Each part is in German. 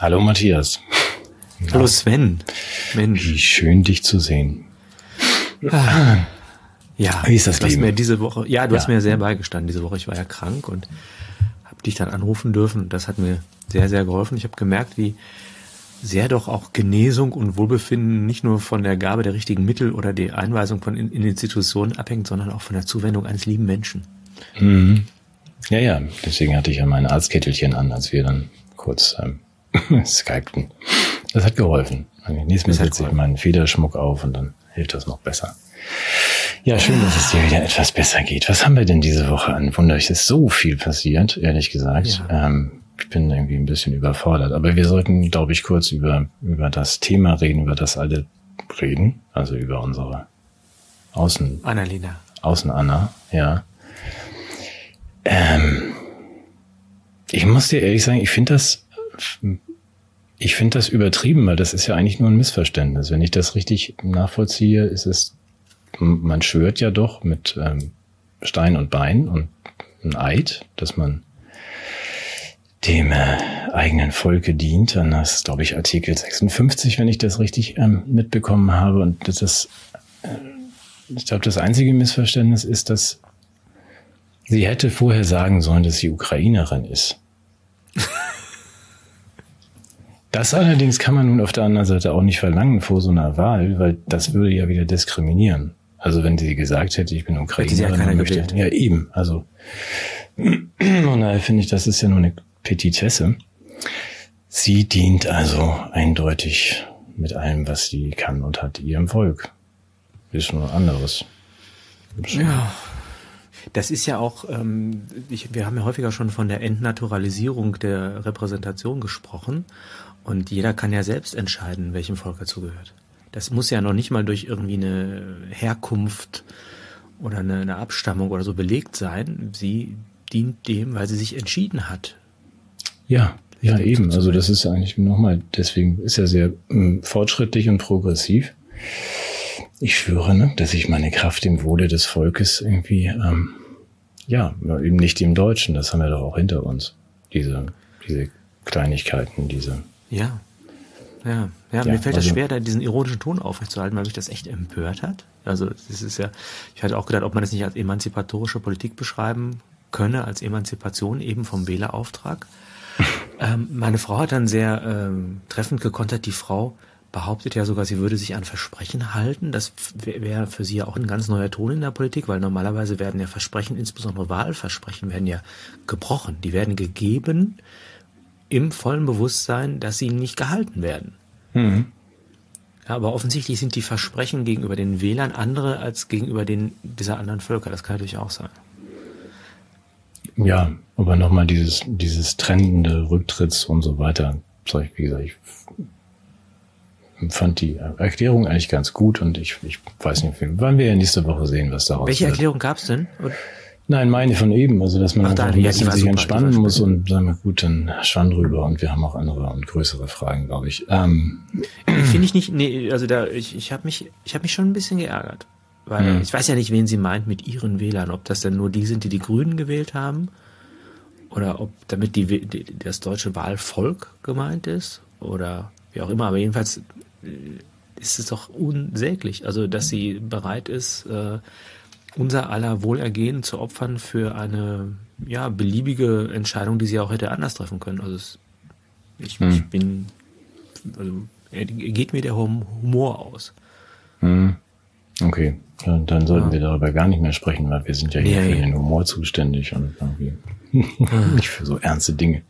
Hallo Matthias. Hallo Sven. Mensch. Wie schön dich zu sehen. Ah. Ja, wie ist das du Leben? Mir diese Woche, ja, du ja. hast mir sehr beigestanden diese Woche. Ich war ja krank und habe dich dann anrufen dürfen. Und das hat mir sehr, sehr geholfen. Ich habe gemerkt, wie sehr doch auch Genesung und Wohlbefinden nicht nur von der Gabe der richtigen Mittel oder der Einweisung von in Institutionen abhängt, sondern auch von der Zuwendung eines lieben Menschen. Mhm. Ja, ja, deswegen hatte ich ja mein Arztkittelchen an, als wir dann kurz ähm, skypten. Das hat geholfen. Nächstes Mal setze ich meinen Federschmuck auf und dann hilft das noch besser. Ja, schön, dass es dir wieder etwas besser geht. Was haben wir denn diese Woche an Wunder? Es ist so viel passiert, ehrlich gesagt. Ja. Ähm, ich bin irgendwie ein bisschen überfordert. Aber wir sollten, glaube ich, kurz über, über das Thema reden, über das alle reden. Also über unsere Außen... Annalena. Außen Anna, ja. Ähm, ich muss dir ehrlich sagen, ich finde das, ich finde das übertrieben, weil das ist ja eigentlich nur ein Missverständnis. Wenn ich das richtig nachvollziehe, ist es, man schwört ja doch mit ähm, Stein und Bein und ein Eid, dass man dem äh, eigenen Volke dient. Dann ist, glaube ich, Artikel 56, wenn ich das richtig ähm, mitbekommen habe. Und das ist, äh, ich glaube, das einzige Missverständnis ist, dass sie hätte vorher sagen sollen, dass sie Ukrainerin ist. Das allerdings kann man nun auf der anderen Seite auch nicht verlangen vor so einer Wahl, weil das würde ja wieder diskriminieren. Also wenn sie gesagt hätte, ich bin Ukrainerin, ja, möchte, ja eben, also und daher finde ich, das ist ja nur eine Petitesse. Sie dient also eindeutig mit allem, was sie kann und hat ihrem Volk. Ist nur anderes. Ja. Das ist ja auch, ähm, ich, wir haben ja häufiger schon von der Entnaturalisierung der Repräsentation gesprochen. Und jeder kann ja selbst entscheiden, welchem Volk er zugehört. Das muss ja noch nicht mal durch irgendwie eine Herkunft oder eine, eine Abstammung oder so belegt sein. Sie dient dem, weil sie sich entschieden hat, ja, ja, eben. Also das ist eigentlich nochmal, deswegen ist er sehr ähm, fortschrittlich und progressiv. Ich schwöre, ne, dass ich meine Kraft im Wohle des Volkes irgendwie, ähm, ja, eben nicht dem Deutschen, das haben wir doch auch hinter uns. Diese, diese Kleinigkeiten, diese. Ja. Ja, ja, ja mir fällt also, das schwer, da diesen ironischen Ton aufrechtzuerhalten, weil mich das echt empört hat. Also das ist ja, ich hatte auch gedacht, ob man das nicht als emanzipatorische Politik beschreiben könne, als Emanzipation eben vom Wählerauftrag. Ähm, meine Frau hat dann sehr ähm, treffend gekontert. Die Frau behauptet ja sogar, sie würde sich an Versprechen halten. Das wäre für sie ja auch ein ganz neuer Ton in der Politik, weil normalerweise werden ja Versprechen, insbesondere Wahlversprechen, werden ja gebrochen. Die werden gegeben im vollen Bewusstsein, dass sie nicht gehalten werden. Mhm. Ja, aber offensichtlich sind die Versprechen gegenüber den Wählern andere als gegenüber den dieser anderen Völker. Das kann natürlich auch sein. Ja, aber nochmal dieses, dieses trennende Rücktritts und so weiter. Wie gesagt, ich fand die Erklärung eigentlich ganz gut und ich, ich weiß nicht, wann wir ja nächste Woche sehen, was daraus Welche wird. Erklärung gab's denn? Und Nein, meine von eben, also dass man Ach, einfach ein bisschen ja, sich super, entspannen muss und sagen wir gut, dann schwamm drüber und wir haben auch andere und größere Fragen, glaube ich. Ähm. Finde ich nicht, nee, also da, ich, ich habe mich, ich habe mich schon ein bisschen geärgert. Weil hm. ich weiß ja nicht, wen sie meint mit ihren Wählern, ob das denn nur die sind, die die Grünen gewählt haben oder ob damit die, die das deutsche Wahlvolk gemeint ist oder wie auch immer. Aber jedenfalls äh, ist es doch unsäglich, also dass sie bereit ist, äh, unser aller Wohlergehen zu opfern für eine ja beliebige Entscheidung, die sie auch hätte anders treffen können. Also es, ich, hm. ich bin, also geht mir der Humor aus. Hm. Okay, dann, dann sollten ja. wir darüber gar nicht mehr sprechen, weil wir sind ja hier nee. für den Humor zuständig und irgendwie nicht für so ernste Dinge.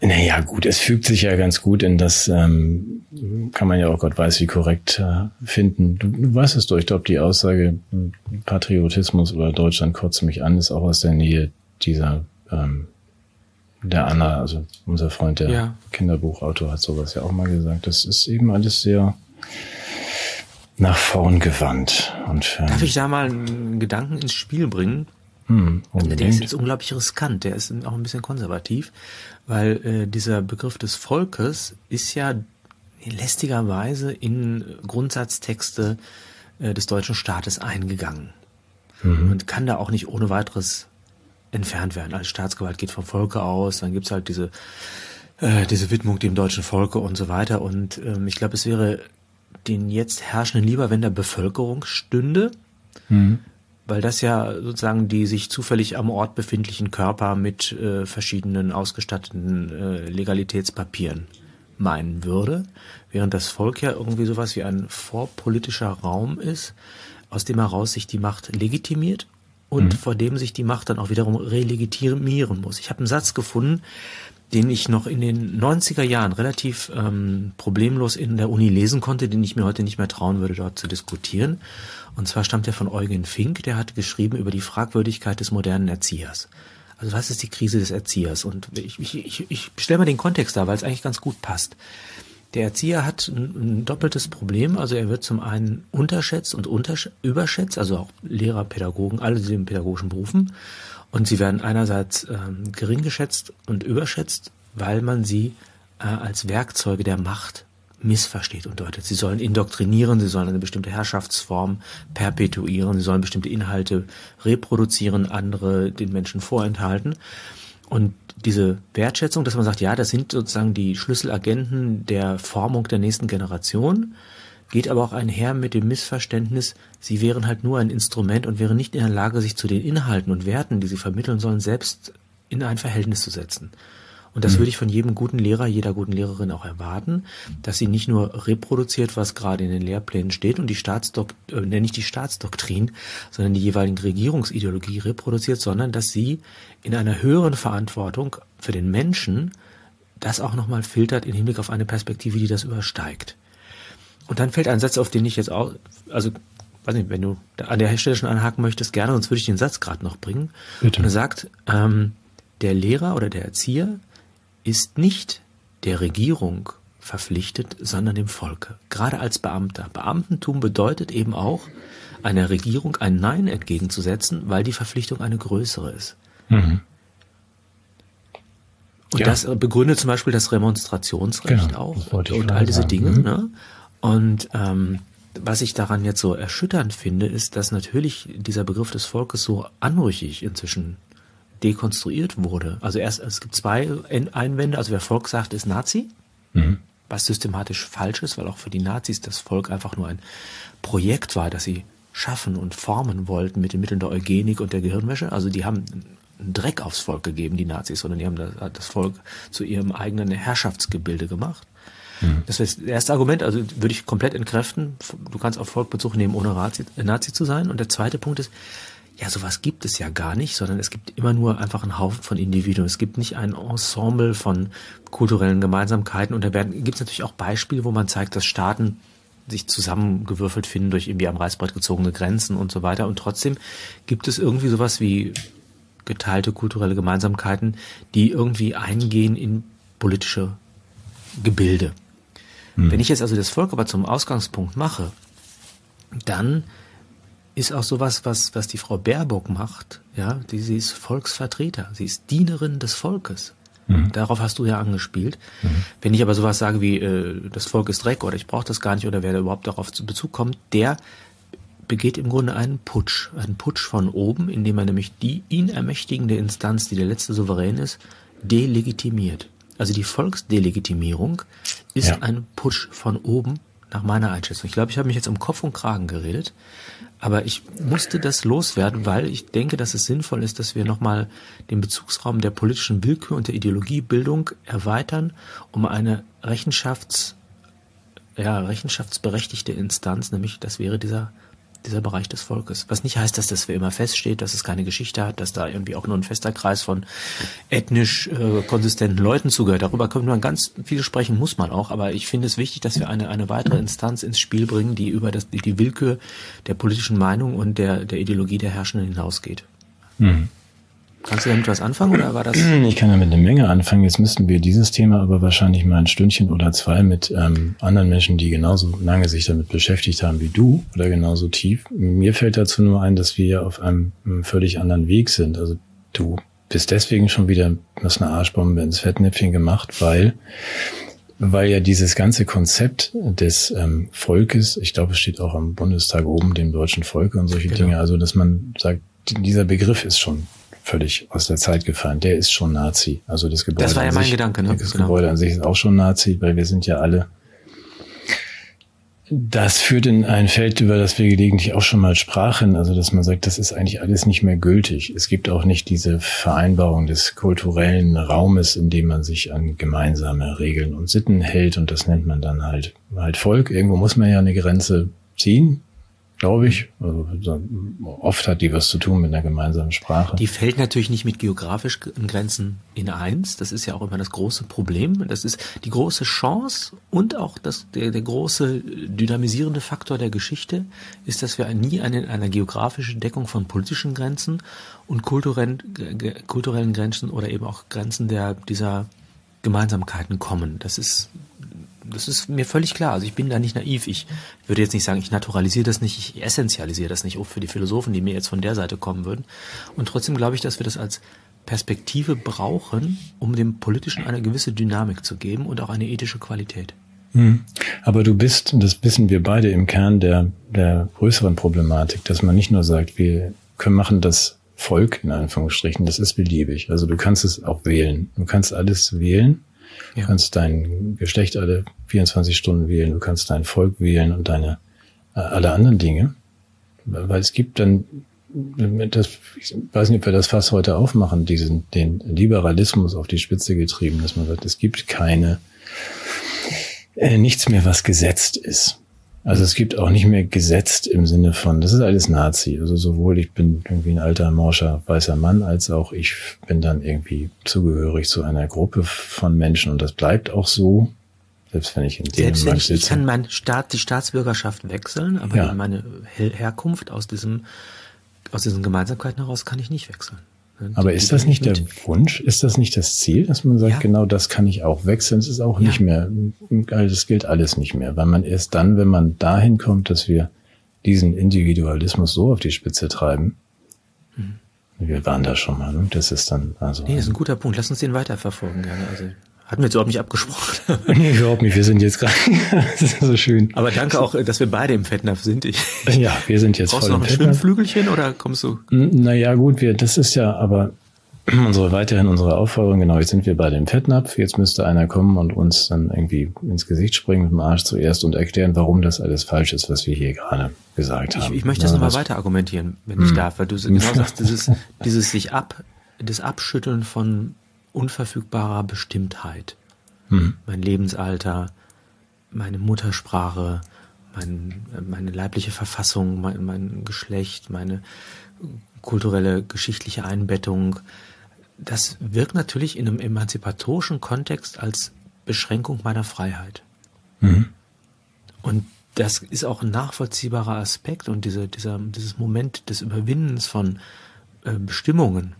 Naja, gut, es fügt sich ja ganz gut in das, ähm, kann man ja auch Gott weiß wie korrekt äh, finden. Du, du weißt es doch, ich glaube, die Aussage Patriotismus oder Deutschland kotzt mich an, ist auch aus der Nähe dieser ähm, der Anna, also unser Freund, der ja. Kinderbuchautor, hat sowas ja auch mal gesagt. Das ist eben alles sehr nach vorn gewandt. Und, ähm, Darf ich da mal einen Gedanken ins Spiel bringen? Hm, der ist jetzt unglaublich riskant, der ist auch ein bisschen konservativ, weil äh, dieser Begriff des Volkes ist ja lästigerweise in Grundsatztexte äh, des deutschen Staates eingegangen mhm. und kann da auch nicht ohne weiteres entfernt werden. Als Staatsgewalt geht vom Volke aus, dann gibt's halt diese äh, diese Widmung dem deutschen Volke und so weiter. Und ähm, ich glaube, es wäre den jetzt Herrschenden lieber, wenn der Bevölkerung stünde, mhm. Weil das ja sozusagen die sich zufällig am Ort befindlichen Körper mit äh, verschiedenen ausgestatteten äh, Legalitätspapieren meinen würde, während das Volk ja irgendwie sowas wie ein vorpolitischer Raum ist, aus dem heraus sich die Macht legitimiert und mhm. vor dem sich die Macht dann auch wiederum relegitimieren muss. Ich habe einen Satz gefunden, den ich noch in den 90er Jahren relativ ähm, problemlos in der Uni lesen konnte, den ich mir heute nicht mehr trauen würde, dort zu diskutieren. Und zwar stammt er von Eugen Fink, der hat geschrieben über die Fragwürdigkeit des modernen Erziehers. Also was ist die Krise des Erziehers? Und ich, ich, ich, ich stelle mal den Kontext da, weil es eigentlich ganz gut passt. Der Erzieher hat ein, ein, doppeltes Problem. Also er wird zum einen unterschätzt und untersch überschätzt, also auch Lehrer, Pädagogen, alle diese pädagogischen Berufen. Und sie werden einerseits ähm, gering geschätzt und überschätzt, weil man sie äh, als Werkzeuge der Macht missversteht und deutet. Sie sollen indoktrinieren, sie sollen eine bestimmte Herrschaftsform perpetuieren, sie sollen bestimmte Inhalte reproduzieren, andere den Menschen vorenthalten. Und diese Wertschätzung, dass man sagt, ja, das sind sozusagen die Schlüsselagenten der Formung der nächsten Generation, geht aber auch einher mit dem Missverständnis, sie wären halt nur ein Instrument und wären nicht in der Lage, sich zu den Inhalten und Werten, die sie vermitteln sollen, selbst in ein Verhältnis zu setzen. Und das mhm. würde ich von jedem guten Lehrer, jeder guten Lehrerin auch erwarten, dass sie nicht nur reproduziert, was gerade in den Lehrplänen steht und die Staatsdok äh, nicht die Staatsdoktrin, sondern die jeweiligen Regierungsideologie reproduziert, sondern dass sie in einer höheren Verantwortung für den Menschen das auch nochmal filtert im Hinblick auf eine Perspektive, die das übersteigt. Und dann fällt ein Satz, auf den ich jetzt auch, also, weiß nicht, wenn du an der Stelle schon anhaken möchtest, gerne, sonst würde ich den Satz gerade noch bringen. Bitte. Und er sagt, ähm, der Lehrer oder der Erzieher ist nicht der Regierung verpflichtet, sondern dem Volke. Gerade als Beamter. Beamtentum bedeutet eben auch, einer Regierung ein Nein entgegenzusetzen, weil die Verpflichtung eine größere ist. Mhm. Und ja. das begründet zum Beispiel das Remonstrationsrecht genau, auch und all diese sagen. Dinge. Mhm. Ne? Und ähm, was ich daran jetzt so erschütternd finde, ist, dass natürlich dieser Begriff des Volkes so anrüchig inzwischen dekonstruiert wurde. Also erst, es gibt zwei Einwände. Also wer Volk sagt, ist Nazi. Mhm. Was systematisch falsch ist, weil auch für die Nazis das Volk einfach nur ein Projekt war, das sie schaffen und formen wollten mit den Mitteln der Eugenik und der Gehirnwäsche. Also die haben einen Dreck aufs Volk gegeben, die Nazis, sondern die haben das Volk zu ihrem eigenen Herrschaftsgebilde gemacht. Mhm. Das ist das erste Argument, also würde ich komplett entkräften. Du kannst auf Volk Bezug nehmen, ohne Nazi, Nazi zu sein. Und der zweite Punkt ist, ja, sowas gibt es ja gar nicht, sondern es gibt immer nur einfach einen Haufen von Individuen. Es gibt nicht ein Ensemble von kulturellen Gemeinsamkeiten. Und da gibt es natürlich auch Beispiele, wo man zeigt, dass Staaten sich zusammengewürfelt finden durch irgendwie am Reißbrett gezogene Grenzen und so weiter. Und trotzdem gibt es irgendwie sowas wie geteilte kulturelle Gemeinsamkeiten, die irgendwie eingehen in politische Gebilde. Hm. Wenn ich jetzt also das Volk aber zum Ausgangspunkt mache, dann ist auch sowas, was, was die Frau Baerbock macht, ja, die, sie ist Volksvertreter, sie ist Dienerin des Volkes. Mhm. Darauf hast du ja angespielt. Mhm. Wenn ich aber sowas sage wie, äh, das Volk ist Dreck oder ich brauche das gar nicht oder wer da überhaupt darauf zu Bezug kommt, der begeht im Grunde einen Putsch, einen Putsch von oben, indem er nämlich die ihn ermächtigende Instanz, die der letzte Souverän ist, delegitimiert. Also die Volksdelegitimierung ist ja. ein Putsch von oben nach meiner Einschätzung. Ich glaube, ich habe mich jetzt um Kopf und Kragen geredet, aber ich musste das loswerden, weil ich denke, dass es sinnvoll ist, dass wir nochmal den Bezugsraum der politischen Willkür und der Ideologiebildung erweitern, um eine Rechenschafts, ja, rechenschaftsberechtigte Instanz, nämlich das wäre dieser dieser Bereich des Volkes. Was nicht heißt, dass das für immer feststeht, dass es keine Geschichte hat, dass da irgendwie auch nur ein fester Kreis von ethnisch äh, konsistenten Leuten zugehört. Darüber können wir ganz viel sprechen, muss man auch. Aber ich finde es wichtig, dass wir eine, eine weitere Instanz ins Spiel bringen, die über das, die, die Willkür der politischen Meinung und der, der Ideologie der Herrschenden hinausgeht. Mhm. Kannst du damit was anfangen oder war das? Ich kann damit eine Menge anfangen. Jetzt müssten wir dieses Thema aber wahrscheinlich mal ein Stündchen oder zwei mit ähm, anderen Menschen, die genauso lange sich damit beschäftigt haben wie du oder genauso tief. Mir fällt dazu nur ein, dass wir ja auf einem, völlig anderen Weg sind. Also du bist deswegen schon wieder mit einer Arschbombe ins Fettnäpfchen gemacht, weil weil ja dieses ganze Konzept des ähm, Volkes, ich glaube, es steht auch am Bundestag oben, dem deutschen Volke und solche genau. Dinge, also dass man sagt, dieser Begriff ist schon völlig aus der Zeit gefallen. Der ist schon Nazi. Also das Gebäude. Das war ja mein sich, Gedanke, ne? Das genau. Gebäude an sich ist auch schon Nazi, weil wir sind ja alle das führt in ein Feld, über das wir gelegentlich auch schon mal sprachen, also dass man sagt, das ist eigentlich alles nicht mehr gültig. Es gibt auch nicht diese Vereinbarung des kulturellen Raumes, in dem man sich an gemeinsame Regeln und Sitten hält und das nennt man dann halt halt Volk. Irgendwo muss man ja eine Grenze ziehen glaube ich. Also, oft hat die was zu tun mit einer gemeinsamen Sprache. Die fällt natürlich nicht mit geografischen Grenzen in eins. Das ist ja auch immer das große Problem. Das ist die große Chance und auch das, der, der große dynamisierende Faktor der Geschichte ist, dass wir nie eine, eine geografische Deckung von politischen Grenzen und kulturellen, kulturellen Grenzen oder eben auch Grenzen der, dieser Gemeinsamkeiten kommen. Das ist das ist mir völlig klar. Also ich bin da nicht naiv. Ich würde jetzt nicht sagen, ich naturalisiere das nicht, ich essentialisiere das nicht, auch für die Philosophen, die mir jetzt von der Seite kommen würden. Und trotzdem glaube ich, dass wir das als Perspektive brauchen, um dem Politischen eine gewisse Dynamik zu geben und auch eine ethische Qualität. Hm. Aber du bist, das wissen wir beide im Kern der, der größeren Problematik, dass man nicht nur sagt, wir können machen das Volk in Anführungsstrichen, das ist beliebig. Also du kannst es auch wählen. Du kannst alles wählen Du kannst dein Geschlecht alle 24 Stunden wählen, du kannst dein Volk wählen und deine äh, alle anderen Dinge. Weil es gibt dann, das, ich weiß nicht, ob wir das Fass heute aufmachen, diesen, den Liberalismus auf die Spitze getrieben, dass man sagt, es gibt keine, äh, nichts mehr, was gesetzt ist. Also es gibt auch nicht mehr gesetzt im Sinne von, das ist alles Nazi. Also sowohl ich bin irgendwie ein alter, morscher, weißer Mann, als auch ich bin dann irgendwie zugehörig zu einer Gruppe von Menschen und das bleibt auch so. Selbst wenn ich in Selbst wenn ich, sitze. ich kann mein Staat, die Staatsbürgerschaft wechseln, aber ja. meine Herkunft aus diesem, aus diesen Gemeinsamkeiten heraus kann ich nicht wechseln. Aber ist das nicht der Wunsch? Ist das nicht das Ziel, dass man sagt, ja. genau das kann ich auch wechseln? Es ist auch ja. nicht mehr, das gilt alles nicht mehr, weil man erst dann, wenn man dahin kommt, dass wir diesen Individualismus so auf die Spitze treiben, mhm. wir waren da schon mal, ne? das ist dann also. Nee, das ist ein guter Punkt. Lass uns den weiterverfolgen gerne. Also hatten wir jetzt überhaupt nicht abgesprochen. nee, überhaupt nicht. Wir sind jetzt gerade. das ist so schön. Aber danke auch, dass wir beide im Fettnapf sind. Ich, ja, wir sind jetzt Brauchst voll du noch ein Schwimmflügelchen oder kommst du? Naja, gut, wir, das ist ja aber unsere, weiterhin unsere Aufforderung. Genau, jetzt sind wir beide im Fettnapf. Jetzt müsste einer kommen und uns dann irgendwie ins Gesicht springen mit dem Arsch zuerst und erklären, warum das alles falsch ist, was wir hier gerade gesagt haben. Ich, ich möchte das nochmal weiter argumentieren, wenn ich hm. darf, weil du genau sagst, dieses, dieses sich ab, das Abschütteln von unverfügbarer Bestimmtheit. Mhm. Mein Lebensalter, meine Muttersprache, mein, meine leibliche Verfassung, mein, mein Geschlecht, meine kulturelle, geschichtliche Einbettung. Das wirkt natürlich in einem emanzipatorischen Kontext als Beschränkung meiner Freiheit. Mhm. Und das ist auch ein nachvollziehbarer Aspekt und diese, dieser, dieses Moment des Überwindens von äh, Bestimmungen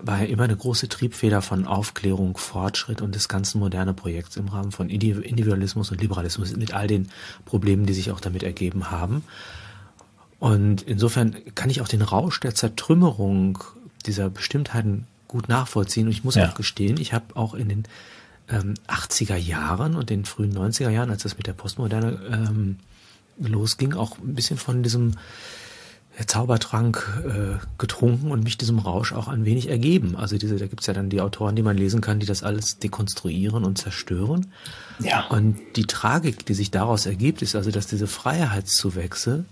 war ja immer eine große Triebfeder von Aufklärung, Fortschritt und des ganzen moderne Projekts im Rahmen von Individualismus und Liberalismus mit all den Problemen, die sich auch damit ergeben haben. Und insofern kann ich auch den Rausch der Zertrümmerung dieser Bestimmtheiten gut nachvollziehen. Und ich muss ja. auch gestehen, ich habe auch in den ähm, 80er Jahren und den frühen 90er Jahren, als das mit der Postmoderne ähm, losging, auch ein bisschen von diesem Zaubertrank äh, getrunken und mich diesem Rausch auch ein wenig ergeben. Also diese, da gibt's ja dann die Autoren, die man lesen kann, die das alles dekonstruieren und zerstören. Ja. Und die Tragik, die sich daraus ergibt, ist also, dass diese Freiheitszuwächse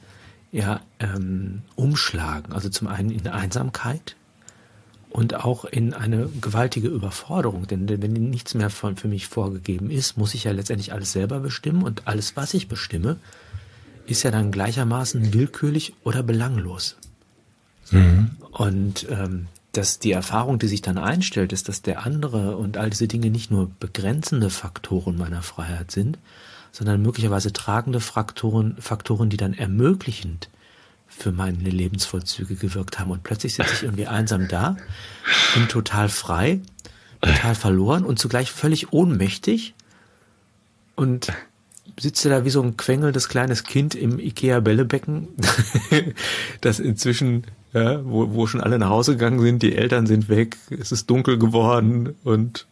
ja ähm, umschlagen. Also zum einen in Einsamkeit und auch in eine gewaltige Überforderung. Denn, denn wenn nichts mehr von, für mich vorgegeben ist, muss ich ja letztendlich alles selber bestimmen und alles, was ich bestimme, ist ja dann gleichermaßen willkürlich oder belanglos. Mhm. Und ähm, dass die Erfahrung, die sich dann einstellt, ist, dass der andere und all diese Dinge nicht nur begrenzende Faktoren meiner Freiheit sind, sondern möglicherweise tragende Faktoren, Faktoren, die dann ermöglichend für meine Lebensvollzüge gewirkt haben. Und plötzlich sitze ich irgendwie einsam da, bin total frei, total verloren und zugleich völlig ohnmächtig und sitzt da wie so ein quengelndes kleines Kind im Ikea-Bällebecken, das inzwischen, ja, wo, wo schon alle nach Hause gegangen sind, die Eltern sind weg, es ist dunkel geworden und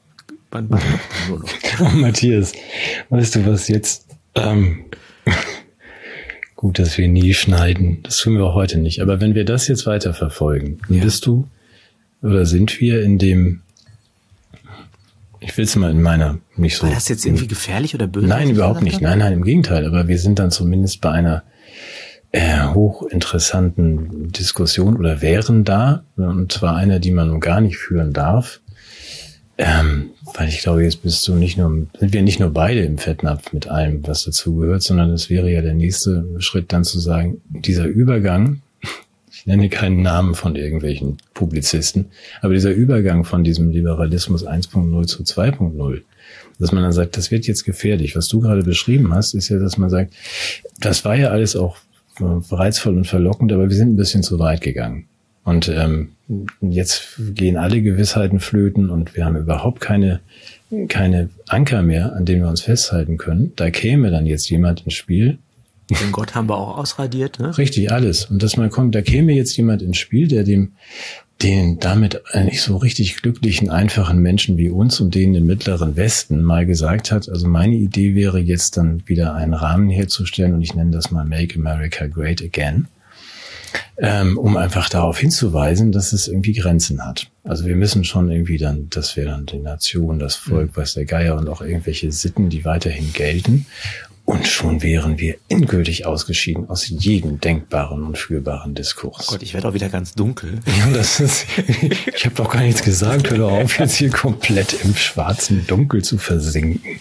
man macht nur noch. Oh, Matthias, weißt du was jetzt? Ähm, gut, dass wir nie schneiden. Das tun wir auch heute nicht. Aber wenn wir das jetzt weiterverfolgen, ja. bist du oder sind wir in dem, ich will es mal in meiner nicht so. War das jetzt irgendwie gefährlich oder böse? Nein, überhaupt nicht. Nein, nein, im Gegenteil. Aber wir sind dann zumindest bei einer äh, hochinteressanten Diskussion oder wären da, und zwar einer, die man gar nicht führen darf. Ähm, weil ich glaube, jetzt bist du nicht nur, sind wir nicht nur beide im Fettnapf mit allem, was dazu gehört, sondern es wäre ja der nächste Schritt dann zu sagen, dieser Übergang, ich nenne keinen Namen von irgendwelchen Publizisten, aber dieser Übergang von diesem Liberalismus 1.0 zu 2.0, dass man dann sagt, das wird jetzt gefährlich. Was du gerade beschrieben hast, ist ja, dass man sagt, das war ja alles auch reizvoll und verlockend, aber wir sind ein bisschen zu weit gegangen. Und ähm, jetzt gehen alle Gewissheiten flöten und wir haben überhaupt keine, keine Anker mehr, an denen wir uns festhalten können. Da käme dann jetzt jemand ins Spiel. Den Gott haben wir auch ausradiert, ne? Richtig, alles. Und dass man kommt, da käme jetzt jemand ins Spiel, der dem den damit nicht so richtig glücklichen, einfachen Menschen wie uns und denen im mittleren Westen mal gesagt hat, also meine Idee wäre jetzt dann wieder einen Rahmen herzustellen und ich nenne das mal Make America Great Again, ähm, um einfach darauf hinzuweisen, dass es irgendwie Grenzen hat. Also wir müssen schon irgendwie dann, dass wir dann die Nation, das Volk, was der Geier und auch irgendwelche Sitten, die weiterhin gelten und schon wären wir endgültig ausgeschieden aus jedem denkbaren und fühlbaren Diskurs. Oh Gott, ich werde auch wieder ganz dunkel. Ja, das ist, ich habe doch gar nichts gesagt. Hör doch auf, jetzt hier komplett im schwarzen Dunkel zu versinken.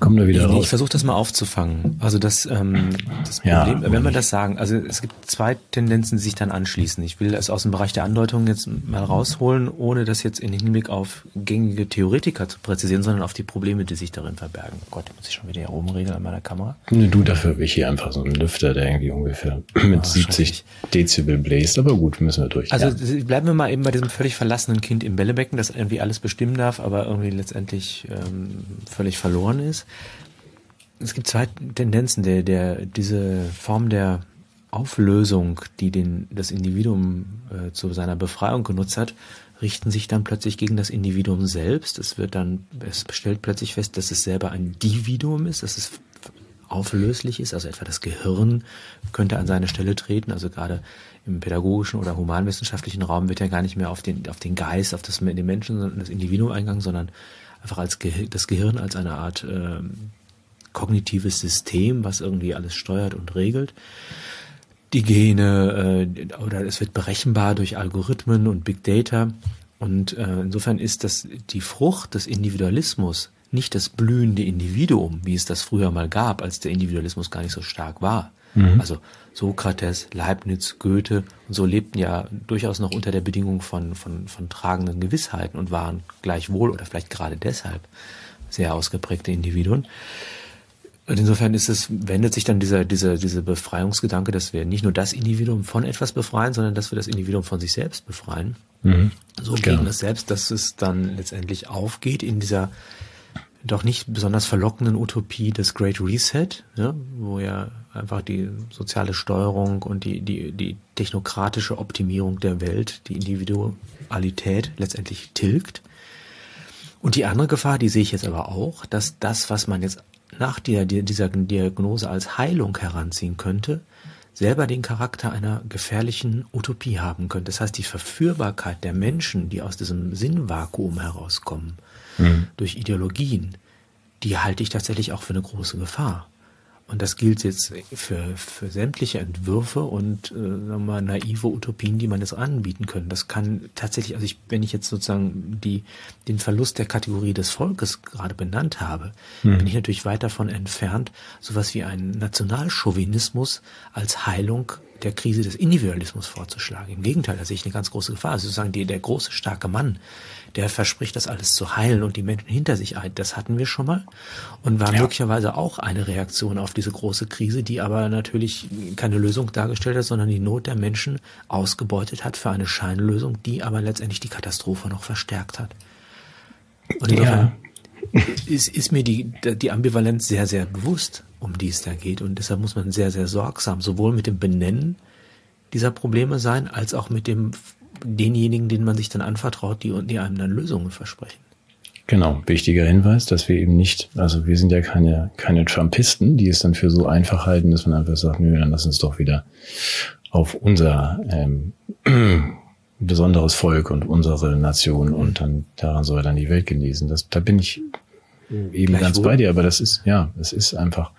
Komm da wieder nee, raus. Ich versuche das mal aufzufangen. Also das, ähm, das Problem, ja, wenn wir das sagen, also es gibt zwei Tendenzen, die sich dann anschließen. Ich will es aus dem Bereich der Andeutung jetzt mal rausholen, ohne das jetzt in Hinblick auf gängige Theoretiker zu präzisieren, sondern auf die Probleme, die sich darin verbergen. Gott, muss ich schon wieder hier oben regeln an meiner Kamera. Nee, du, dafür habe ich hier einfach so einen Lüfter, der irgendwie ungefähr mit oh, 70 Dezibel bläst. Aber gut, müssen wir durch. Also ja. bleiben wir mal eben bei diesem völlig verlassenen Kind im Bällebecken, das irgendwie alles bestimmen darf, aber irgendwie letztendlich ähm, völlig verloren ist es gibt zwei Tendenzen, der, der, diese Form der Auflösung, die den, das Individuum äh, zu seiner Befreiung genutzt hat, richten sich dann plötzlich gegen das Individuum selbst. Es wird dann, es stellt plötzlich fest, dass es selber ein Dividuum ist, dass es auflöslich ist, also etwa das Gehirn könnte an seine Stelle treten, also gerade im pädagogischen oder humanwissenschaftlichen Raum wird ja gar nicht mehr auf den, auf den Geist, auf das, den Menschen, sondern das Individuum eingegangen, sondern einfach als Ge das Gehirn als eine Art äh, kognitives System, was irgendwie alles steuert und regelt. Die Gene äh, oder es wird berechenbar durch Algorithmen und Big Data. Und äh, insofern ist das die Frucht des Individualismus nicht das blühende Individuum, wie es das früher mal gab, als der Individualismus gar nicht so stark war. Mhm. Also Sokrates, Leibniz, Goethe und so lebten ja durchaus noch unter der Bedingung von, von, von tragenden Gewissheiten und waren gleichwohl oder vielleicht gerade deshalb sehr ausgeprägte Individuen. Und insofern ist es, wendet sich dann dieser, dieser, dieser Befreiungsgedanke, dass wir nicht nur das Individuum von etwas befreien, sondern dass wir das Individuum von sich selbst befreien. Mhm. So genau. gegen das Selbst, dass es dann letztendlich aufgeht in dieser doch nicht besonders verlockenden Utopie des Great Reset, ja, wo ja einfach die soziale Steuerung und die, die, die technokratische Optimierung der Welt, die Individualität letztendlich tilgt. Und die andere Gefahr, die sehe ich jetzt aber auch, dass das, was man jetzt nach der, dieser Diagnose als Heilung heranziehen könnte, selber den Charakter einer gefährlichen Utopie haben könnte. Das heißt, die Verführbarkeit der Menschen, die aus diesem Sinnvakuum herauskommen, mhm. durch Ideologien, die halte ich tatsächlich auch für eine große Gefahr. Und das gilt jetzt für, für sämtliche Entwürfe und äh, mal, naive Utopien, die man jetzt anbieten können. Das kann tatsächlich, also ich, wenn ich jetzt sozusagen die, den Verlust der Kategorie des Volkes gerade benannt habe, hm. bin ich natürlich weit davon entfernt, sowas wie einen Nationalchauvinismus als Heilung der Krise des Individualismus vorzuschlagen. Im Gegenteil, da sehe ich eine ganz große Gefahr. Also sozusagen die, der große, starke Mann, der verspricht, das alles zu heilen und die Menschen hinter sich ein. Das hatten wir schon mal und war ja. möglicherweise auch eine Reaktion auf diese große Krise, die aber natürlich keine Lösung dargestellt hat, sondern die Not der Menschen ausgebeutet hat für eine Scheinlösung, die aber letztendlich die Katastrophe noch verstärkt hat. Und insofern ja. ist, ist mir die, die Ambivalenz sehr, sehr bewusst, um die es da geht. Und deshalb muss man sehr, sehr sorgsam sowohl mit dem Benennen dieser Probleme sein, als auch mit dem denjenigen, denen man sich dann anvertraut, die, die einem dann Lösungen versprechen. Genau, wichtiger Hinweis, dass wir eben nicht, also wir sind ja keine, keine Trumpisten, die es dann für so einfach halten, dass man einfach sagt, nö, dann lass uns doch wieder auf unser ähm, besonderes Volk und unsere Nation mhm. und dann daran soll er dann die Welt genießen. Das, da bin ich eben Gleich ganz wohl. bei dir, aber das ist, ja, es ist einfach.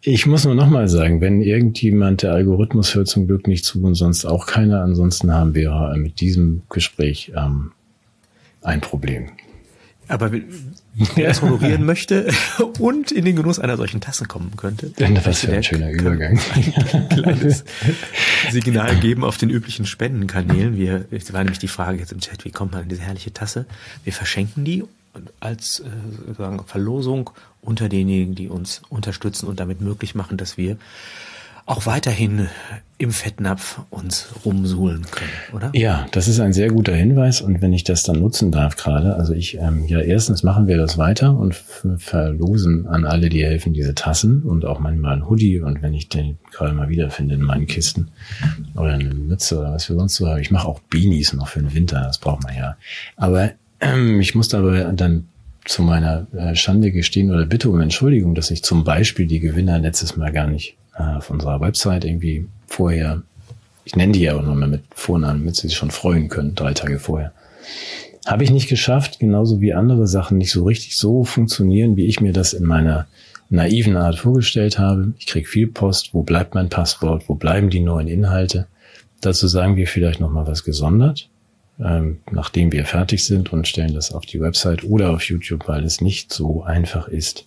Ich muss nur nochmal sagen, wenn irgendjemand der Algorithmus hört zum Glück nicht zu und sonst auch keiner, ansonsten haben wir mit diesem Gespräch ähm, ein Problem. Aber wer es honorieren möchte und in den Genuss einer solchen Tasse kommen könnte. Was für ein schöner Übergang. Ein kleines Signal geben auf den üblichen Spendenkanälen. Wir, es war nämlich die Frage jetzt im Chat, wie kommt man an diese herrliche Tasse? Wir verschenken die als äh, sagen, Verlosung unter denjenigen, die uns unterstützen und damit möglich machen, dass wir auch weiterhin im Fettnapf uns rumsuhlen können, oder? Ja, das ist ein sehr guter Hinweis und wenn ich das dann nutzen darf gerade, also ich, ähm, ja, erstens machen wir das weiter und verlosen an alle, die helfen, diese Tassen und auch manchmal ein Hoodie und wenn ich den gerade mal wiederfinde in meinen Kisten oder eine Mütze oder was wir sonst so haben. Ich mache auch Beanies noch für den Winter, das braucht man ja. Aber ähm, ich muss dabei dann zu meiner äh, Schande gestehen oder bitte um Entschuldigung, dass ich zum Beispiel die Gewinner letztes Mal gar nicht äh, auf unserer Website irgendwie vorher, ich nenne die ja auch nochmal mit Vornamen, damit sie sich schon freuen können, drei Tage vorher. Habe ich nicht geschafft, genauso wie andere Sachen nicht so richtig so funktionieren, wie ich mir das in meiner naiven Art vorgestellt habe. Ich krieg viel Post, wo bleibt mein Passwort, wo bleiben die neuen Inhalte. Dazu sagen wir vielleicht nochmal was gesondert, ähm, nachdem wir fertig sind und stellen das auf die Website oder auf YouTube, weil es nicht so einfach ist,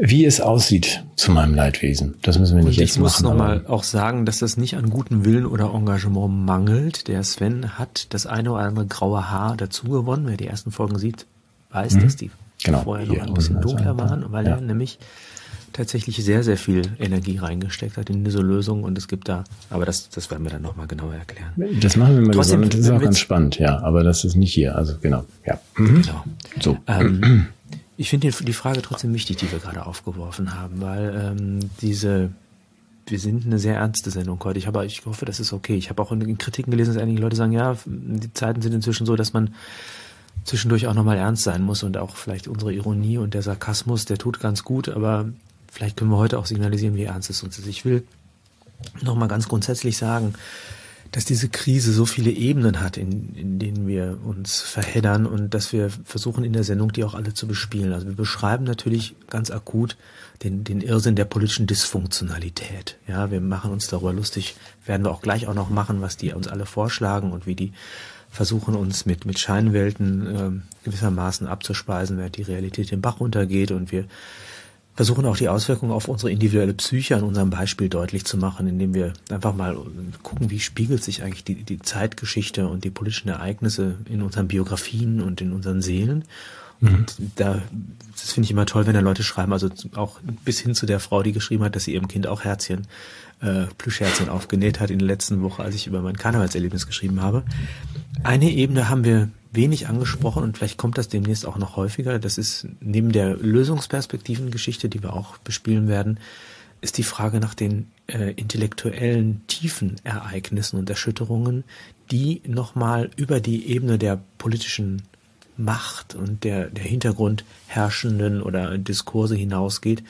wie es aussieht zu meinem Leidwesen. Das müssen wir nicht Und jetzt ich muss nochmal auch sagen, dass das nicht an guten Willen oder Engagement mangelt. Der Sven hat das eine oder andere graue Haar dazu gewonnen. Wer die ersten Folgen sieht, weiß, mhm. dass die genau. vorher noch ein bisschen dunkler waren, weil ja. er nämlich tatsächlich sehr, sehr viel Energie reingesteckt hat in diese Lösung und es gibt da, aber das, das werden wir dann nochmal genauer erklären. Das machen wir mal Trotzdem, gesondert, das ist auch ganz spannend, ja, aber das ist nicht hier, also genau, ja. Mhm. Genau. So. Ähm, Ich finde die Frage trotzdem wichtig, die wir gerade aufgeworfen haben, weil ähm, diese, wir sind eine sehr ernste Sendung heute. Ich, habe, ich hoffe, das ist okay. Ich habe auch in Kritiken gelesen, dass einige Leute sagen, ja, die Zeiten sind inzwischen so, dass man zwischendurch auch nochmal ernst sein muss und auch vielleicht unsere Ironie und der Sarkasmus, der tut ganz gut, aber vielleicht können wir heute auch signalisieren, wie ernst es uns ist. Ich will nochmal ganz grundsätzlich sagen, dass diese Krise so viele Ebenen hat, in, in denen wir uns verheddern und dass wir versuchen in der Sendung die auch alle zu bespielen. Also wir beschreiben natürlich ganz akut den, den Irrsinn der politischen Dysfunktionalität. Ja, wir machen uns darüber lustig, werden wir auch gleich auch noch machen, was die uns alle vorschlagen und wie die versuchen uns mit, mit Scheinwelten äh, gewissermaßen abzuspeisen, während die Realität den Bach runtergeht und wir versuchen auch die Auswirkungen auf unsere individuelle Psyche an unserem Beispiel deutlich zu machen, indem wir einfach mal gucken, wie spiegelt sich eigentlich die, die Zeitgeschichte und die politischen Ereignisse in unseren Biografien und in unseren Seelen. Und mhm. da, das finde ich immer toll, wenn da Leute schreiben, also auch bis hin zu der Frau, die geschrieben hat, dass sie ihrem Kind auch Herzchen, äh, Plüschherzchen aufgenäht hat in der letzten Woche, als ich über mein Karnevalserlebnis geschrieben habe. Eine Ebene haben wir wenig angesprochen und vielleicht kommt das demnächst auch noch häufiger. Das ist neben der Lösungsperspektiven-Geschichte, die wir auch bespielen werden, ist die Frage nach den äh, intellektuellen tiefen Ereignissen und Erschütterungen, die nochmal über die Ebene der politischen Macht und der, der Hintergrund herrschenden oder Diskurse hinausgeht,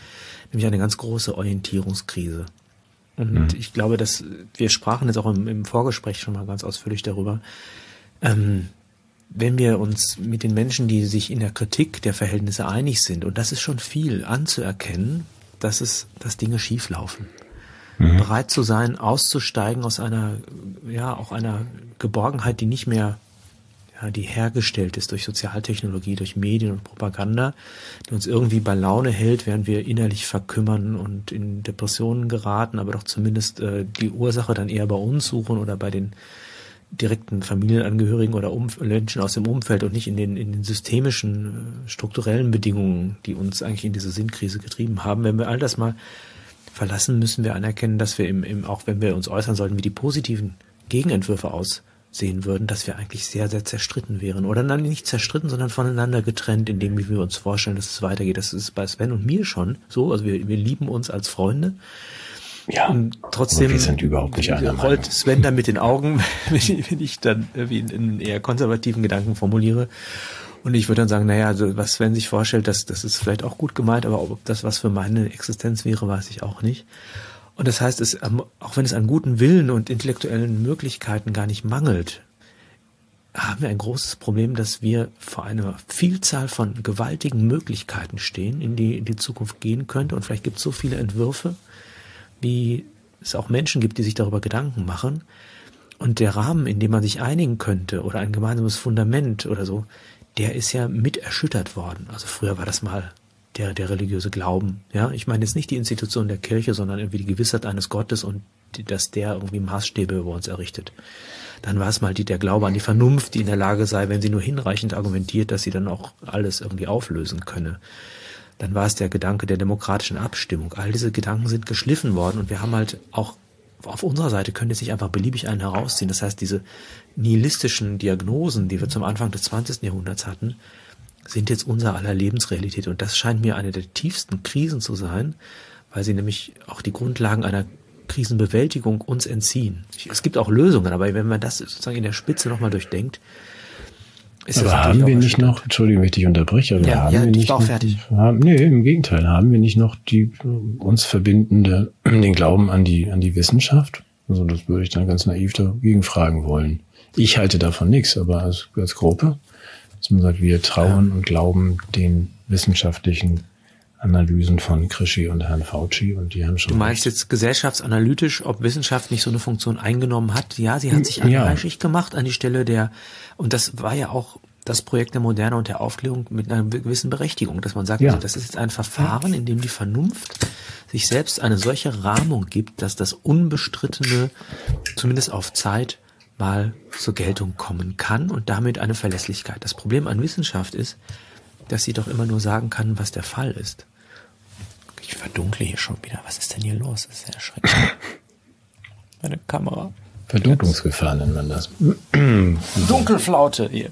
nämlich eine ganz große Orientierungskrise. Und mhm. ich glaube, dass wir sprachen jetzt auch im, im Vorgespräch schon mal ganz ausführlich darüber, ähm, wenn wir uns mit den Menschen, die sich in der Kritik der Verhältnisse einig sind, und das ist schon viel anzuerkennen, dass es, dass Dinge schieflaufen. Mhm. Bereit zu sein, auszusteigen aus einer, ja, auch einer Geborgenheit, die nicht mehr, ja, die hergestellt ist durch Sozialtechnologie, durch Medien und Propaganda, die uns irgendwie bei Laune hält, während wir innerlich verkümmern und in Depressionen geraten, aber doch zumindest äh, die Ursache dann eher bei uns suchen oder bei den direkten Familienangehörigen oder Umf Menschen aus dem Umfeld und nicht in den, in den systemischen, äh, strukturellen Bedingungen, die uns eigentlich in diese Sinnkrise getrieben haben. Wenn wir all das mal verlassen, müssen wir anerkennen, dass wir im, im, auch wenn wir uns äußern sollten, wie die positiven Gegenentwürfe aussehen würden, dass wir eigentlich sehr, sehr zerstritten wären. Oder dann nicht zerstritten, sondern voneinander getrennt, indem wir uns vorstellen, dass es weitergeht. Das ist bei Sven und mir schon so. Also wir, wir lieben uns als Freunde. Ja, und trotzdem wir sind überhaupt nicht einer rollt Sven dann mit den Augen, wenn ich dann wie in eher konservativen Gedanken formuliere. Und ich würde dann sagen, naja, also was Sven sich vorstellt, das, das ist vielleicht auch gut gemeint, aber ob das was für meine Existenz wäre, weiß ich auch nicht. Und das heißt, es, auch wenn es an guten Willen und intellektuellen Möglichkeiten gar nicht mangelt, haben wir ein großes Problem, dass wir vor einer Vielzahl von gewaltigen Möglichkeiten stehen, in die in die Zukunft gehen könnte. Und vielleicht gibt es so viele Entwürfe, wie es auch Menschen gibt, die sich darüber Gedanken machen. Und der Rahmen, in dem man sich einigen könnte oder ein gemeinsames Fundament oder so, der ist ja mit erschüttert worden. Also früher war das mal der, der religiöse Glauben. Ja, ich meine jetzt nicht die Institution der Kirche, sondern irgendwie die Gewissheit eines Gottes und dass der irgendwie Maßstäbe über uns errichtet. Dann war es mal die, der Glaube an die Vernunft, die in der Lage sei, wenn sie nur hinreichend argumentiert, dass sie dann auch alles irgendwie auflösen könne. Dann war es der Gedanke der demokratischen Abstimmung. All diese Gedanken sind geschliffen worden und wir haben halt auch auf unserer Seite können jetzt nicht einfach beliebig einen herausziehen. Das heißt, diese nihilistischen Diagnosen, die wir zum Anfang des 20. Jahrhunderts hatten, sind jetzt unser aller Lebensrealität. Und das scheint mir eine der tiefsten Krisen zu sein, weil sie nämlich auch die Grundlagen einer Krisenbewältigung uns entziehen. Es gibt auch Lösungen, aber wenn man das sozusagen in der Spitze nochmal durchdenkt, ist aber haben wir nicht noch, Entschuldigung, wenn ich dich unterbreche, aber ja, haben ja, wir nicht noch, fertig. Haben, nee, im Gegenteil, haben wir nicht noch die uns verbindende, den Glauben an die, an die Wissenschaft? Also das würde ich dann ganz naiv dagegen fragen wollen. Ich halte davon nichts, aber als, als Gruppe, dass man sagt, wir trauen ja. und glauben den wissenschaftlichen Analysen von Krischi und Herrn Fauci und die haben schon. Du meinst jetzt gesellschaftsanalytisch, ob Wissenschaft nicht so eine Funktion eingenommen hat? Ja, sie hat sich anreichig ja. gemacht an die Stelle der, und das war ja auch das Projekt der Moderne und der Aufklärung mit einer gewissen Berechtigung, dass man sagt, ja. also das ist jetzt ein Verfahren, in dem die Vernunft sich selbst eine solche Rahmung gibt, dass das Unbestrittene zumindest auf Zeit mal zur Geltung kommen kann und damit eine Verlässlichkeit. Das Problem an Wissenschaft ist, dass sie doch immer nur sagen kann, was der Fall ist. Ich verdunkle hier schon wieder. Was ist denn hier los? Das ist ja erschreckend. Meine Kamera. Verdunklungsgefahr nennt man das. Dunkelflaute hier.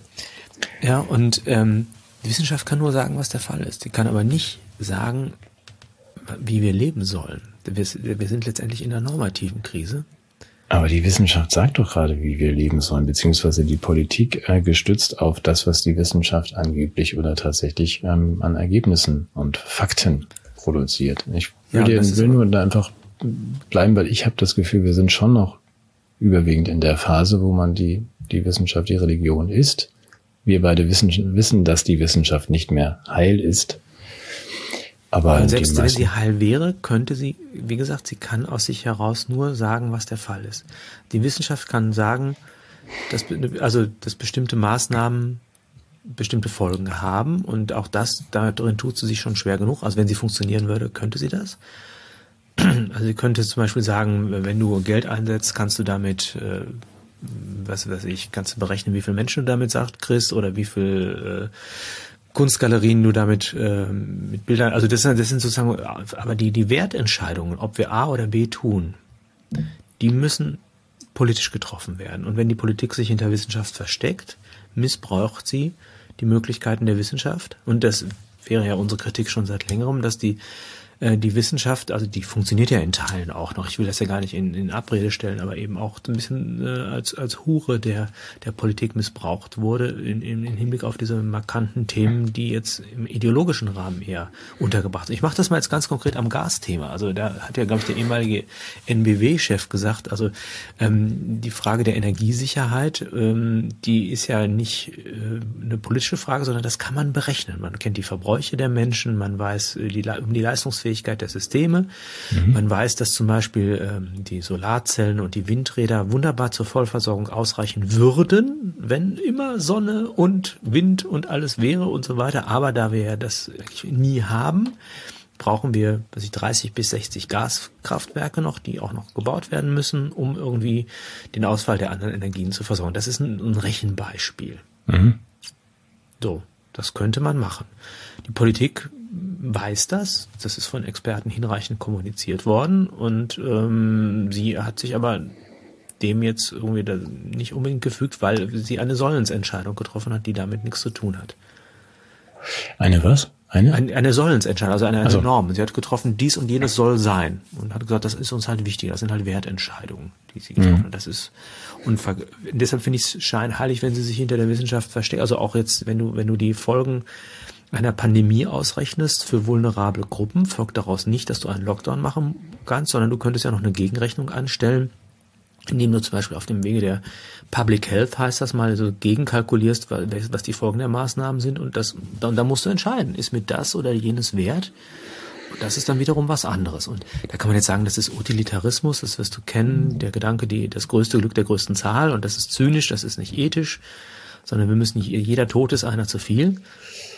Ja, und ähm, die Wissenschaft kann nur sagen, was der Fall ist. Die kann aber nicht sagen, wie wir leben sollen. Wir, wir sind letztendlich in einer normativen Krise. Aber die Wissenschaft sagt doch gerade, wie wir leben sollen, beziehungsweise die Politik äh, gestützt auf das, was die Wissenschaft angeblich oder tatsächlich ähm, an Ergebnissen und Fakten produziert. Ich will, ja, will nur da einfach bleiben, weil ich habe das Gefühl, wir sind schon noch überwiegend in der Phase, wo man die, die Wissenschaft die Religion ist. Wir beide wissen, wissen, dass die Wissenschaft nicht mehr heil ist. Aber und selbst wenn sie heil wäre, könnte sie, wie gesagt, sie kann aus sich heraus nur sagen, was der Fall ist. Die Wissenschaft kann sagen, dass, also, dass bestimmte Maßnahmen bestimmte Folgen haben und auch das, darin tut sie sich schon schwer genug. Also wenn sie funktionieren würde, könnte sie das. Also sie könnte zum Beispiel sagen, wenn du Geld einsetzt, kannst du damit, äh, was weiß ich, kannst du berechnen, wie viele Menschen du damit sagt, Chris, oder wie viel äh, Kunstgalerien nur damit äh, mit Bildern, also das, das sind sozusagen, aber die, die Wertentscheidungen, ob wir A oder B tun, die müssen politisch getroffen werden. Und wenn die Politik sich hinter Wissenschaft versteckt, missbraucht sie die Möglichkeiten der Wissenschaft. Und das wäre ja unsere Kritik schon seit längerem, dass die äh, die Wissenschaft, also die funktioniert ja in Teilen auch noch. Ich will das ja gar nicht in, in Abrede stellen, aber eben auch ein bisschen äh, als, als Hure der, der Politik missbraucht wurde in, in, in Hinblick auf diese markanten Themen, die jetzt im ideologischen Rahmen eher untergebracht sind. Ich mache das mal jetzt ganz konkret am Gasthema. Also da hat ja, glaube ich, der ehemalige NBW-Chef gesagt, also ähm, die Frage der Energiesicherheit, ähm, die ist ja nicht äh, eine politische Frage, sondern das kann man berechnen. Man kennt die Verbräuche der Menschen, man weiß äh, die, um die Leistungsfähigkeit Leistungsfähigkeit der Systeme. Mhm. Man weiß, dass zum Beispiel ähm, die Solarzellen und die Windräder wunderbar zur Vollversorgung ausreichen würden, wenn immer Sonne und Wind und alles wäre und so weiter. Aber da wir ja das nie haben, brauchen wir ich, 30 bis 60 Gaskraftwerke noch, die auch noch gebaut werden müssen, um irgendwie den Ausfall der anderen Energien zu versorgen. Das ist ein, ein Rechenbeispiel. Mhm. So, das könnte man machen. Die Politik weiß das, das ist von Experten hinreichend kommuniziert worden und ähm, sie hat sich aber dem jetzt irgendwie nicht unbedingt gefügt, weil sie eine Sollensentscheidung getroffen hat, die damit nichts zu tun hat. Eine was? Eine? Eine, eine Sollensentscheidung, also eine, eine also. Norm. Sie hat getroffen, dies und jenes soll sein und hat gesagt, das ist uns halt wichtig. Das sind halt Wertentscheidungen, die sie getroffen mhm. hat. Das ist unver deshalb finde ich es scheinheilig, wenn sie sich hinter der Wissenschaft versteckt. Also auch jetzt, wenn du, wenn du die Folgen einer Pandemie ausrechnest für vulnerable Gruppen, folgt daraus nicht, dass du einen Lockdown machen kannst, sondern du könntest ja noch eine Gegenrechnung anstellen, indem du zum Beispiel auf dem Wege der Public Health heißt das mal, also gegenkalkulierst, was die Folgen der Maßnahmen sind und das, und da musst du entscheiden, ist mir das oder jenes wert? Und das ist dann wiederum was anderes. Und da kann man jetzt sagen, das ist Utilitarismus, das wirst du kennen, der Gedanke, die, das größte Glück der größten Zahl und das ist zynisch, das ist nicht ethisch, sondern wir müssen nicht, jeder Tod ist einer zu viel.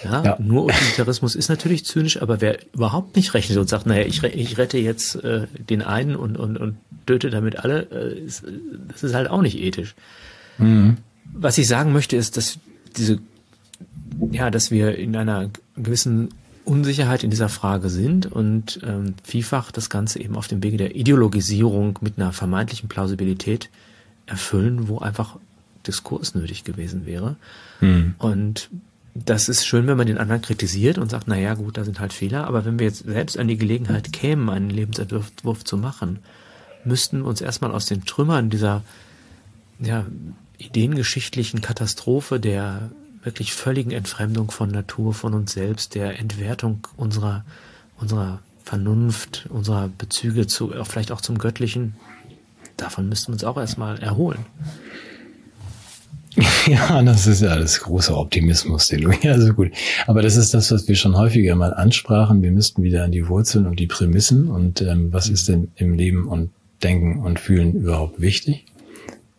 Ja, ja. nur Utilitarismus ist natürlich zynisch, aber wer überhaupt nicht rechnet und sagt, naja, ich, ich rette jetzt äh, den einen und, und, und töte damit alle, äh, ist, das ist halt auch nicht ethisch. Mhm. Was ich sagen möchte, ist, dass diese, ja, dass wir in einer gewissen Unsicherheit in dieser Frage sind und ähm, vielfach das Ganze eben auf dem Wege der Ideologisierung mit einer vermeintlichen Plausibilität erfüllen, wo einfach Diskurs nötig gewesen wäre. Mhm. Und das ist schön, wenn man den anderen kritisiert und sagt, na ja, gut, da sind halt Fehler, aber wenn wir jetzt selbst an die Gelegenheit kämen, einen Lebensentwurf zu machen, müssten wir uns erstmal aus den Trümmern dieser ja, ideengeschichtlichen Katastrophe der wirklich völligen Entfremdung von Natur, von uns selbst, der Entwertung unserer, unserer Vernunft, unserer Bezüge zu, vielleicht auch zum Göttlichen, davon müssten wir uns auch erstmal erholen. Ja, das ist ja alles großer Optimismus, den du ja so gut. Aber das ist das, was wir schon häufiger mal ansprachen. Wir müssten wieder an die Wurzeln und die Prämissen und ähm, was ist denn im Leben und Denken und Fühlen überhaupt wichtig?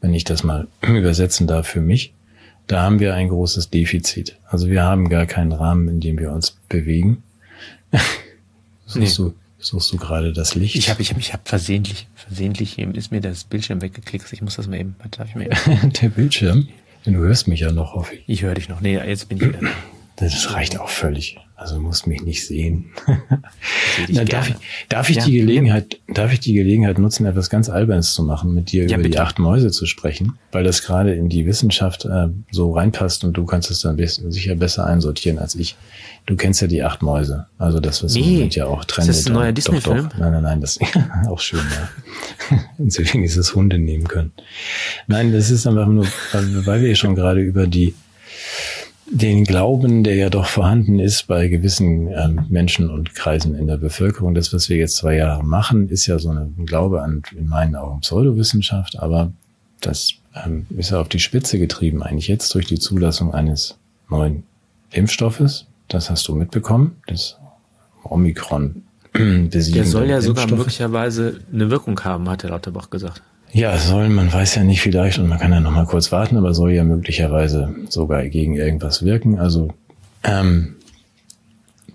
Wenn ich das mal übersetzen darf für mich, da haben wir ein großes Defizit. Also wir haben gar keinen Rahmen, in dem wir uns bewegen. suchst, nee. du, suchst du gerade das Licht? Ich habe ich hab, ich hab versehentlich, versehentlich ist mir das Bildschirm weggeklickt. Ich muss das mal eben, darf ich mal eben. Der Bildschirm? Du hörst mich ja noch, hoffe ich. Ich höre dich noch. Nee, jetzt bin ich wieder. Das reicht auch völlig. Also du musst mich nicht sehen. Na, darf ich, darf ich ja, die Gelegenheit, darf ich die Gelegenheit nutzen, etwas ganz Albernes zu machen, mit dir ja, über bitte. die acht Mäuse zu sprechen, weil das gerade in die Wissenschaft äh, so reinpasst und du kannst es dann sicher besser einsortieren als ich. Du kennst ja die acht Mäuse, also das was nee. im ja auch trendet. Ist das ein neuer Disney-Film? Nein, nein, nein, das ist auch schön, ja. Deswegen ist es Hunde nehmen können. Nein, das ist einfach nur, weil, weil wir schon gerade über die den Glauben, der ja doch vorhanden ist bei gewissen ähm, Menschen und Kreisen in der Bevölkerung. Das, was wir jetzt zwei Jahre machen, ist ja so ein Glaube an, in meinen Augen, Pseudowissenschaft, aber das ähm, ist ja auf die Spitze getrieben, eigentlich jetzt durch die Zulassung eines neuen Impfstoffes. Das hast du mitbekommen, das Omikron Der soll ja sogar möglicherweise eine Wirkung haben, hat der Lauterbach gesagt. Ja, soll, man weiß ja nicht vielleicht und man kann ja noch mal kurz warten, aber soll ja möglicherweise sogar gegen irgendwas wirken. Also ähm,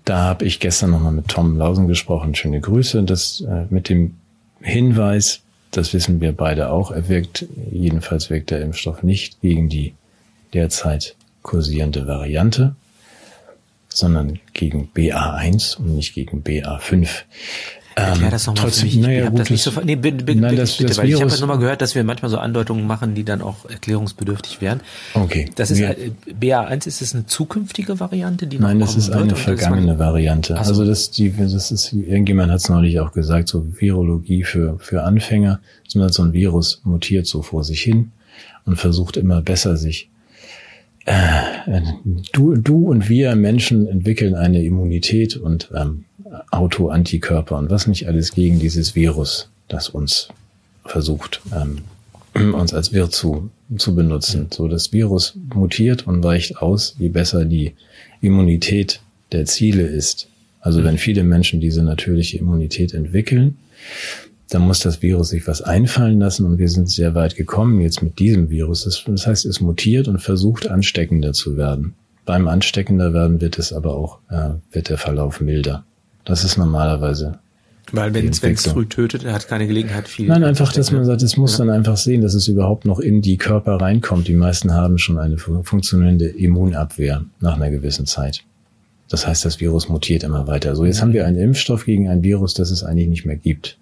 da habe ich gestern noch mal mit Tom Lausen gesprochen. Schöne Grüße. Das äh, mit dem Hinweis, das wissen wir beide auch, er wirkt, jedenfalls wirkt der Impfstoff nicht gegen die derzeit kursierende Variante, sondern gegen BA1 und nicht gegen BA5. Erklär das nochmal für mich. Naja, gut, das nicht so, nee, bitte, bitte, nein, das, bitte, das weil Virus, ich habe ja nochmal gehört, dass wir manchmal so Andeutungen machen, die dann auch erklärungsbedürftig wären. Okay. Das ist, ja. BA1, ist das eine zukünftige Variante, die Nein, das ist eine vergangene Variante. Also, also das, die, das ist, irgendjemand hat es neulich auch gesagt, so Virologie für, für Anfänger, sondern so ein Virus mutiert so vor sich hin und versucht immer besser sich äh, du, du und wir Menschen entwickeln eine Immunität und ähm, Autoantikörper und was nicht alles gegen dieses Virus, das uns versucht, ähm, uns als Wirt zu, zu benutzen. So, das Virus mutiert und weicht aus, je besser die Immunität der Ziele ist. Also wenn viele Menschen diese natürliche Immunität entwickeln, dann muss das Virus sich was einfallen lassen und wir sind sehr weit gekommen jetzt mit diesem Virus. Das, heißt, es mutiert und versucht ansteckender zu werden. Beim ansteckender werden wird es aber auch, äh, wird der Verlauf milder. Das ist normalerweise. Weil wenn es früh tötet, er hat keine Gelegenheit viel. Nein, einfach, dass man sagt, es muss ja. dann einfach sehen, dass es überhaupt noch in die Körper reinkommt. Die meisten haben schon eine funktionierende Immunabwehr nach einer gewissen Zeit. Das heißt, das Virus mutiert immer weiter. So, jetzt haben wir einen Impfstoff gegen ein Virus, das es eigentlich nicht mehr gibt.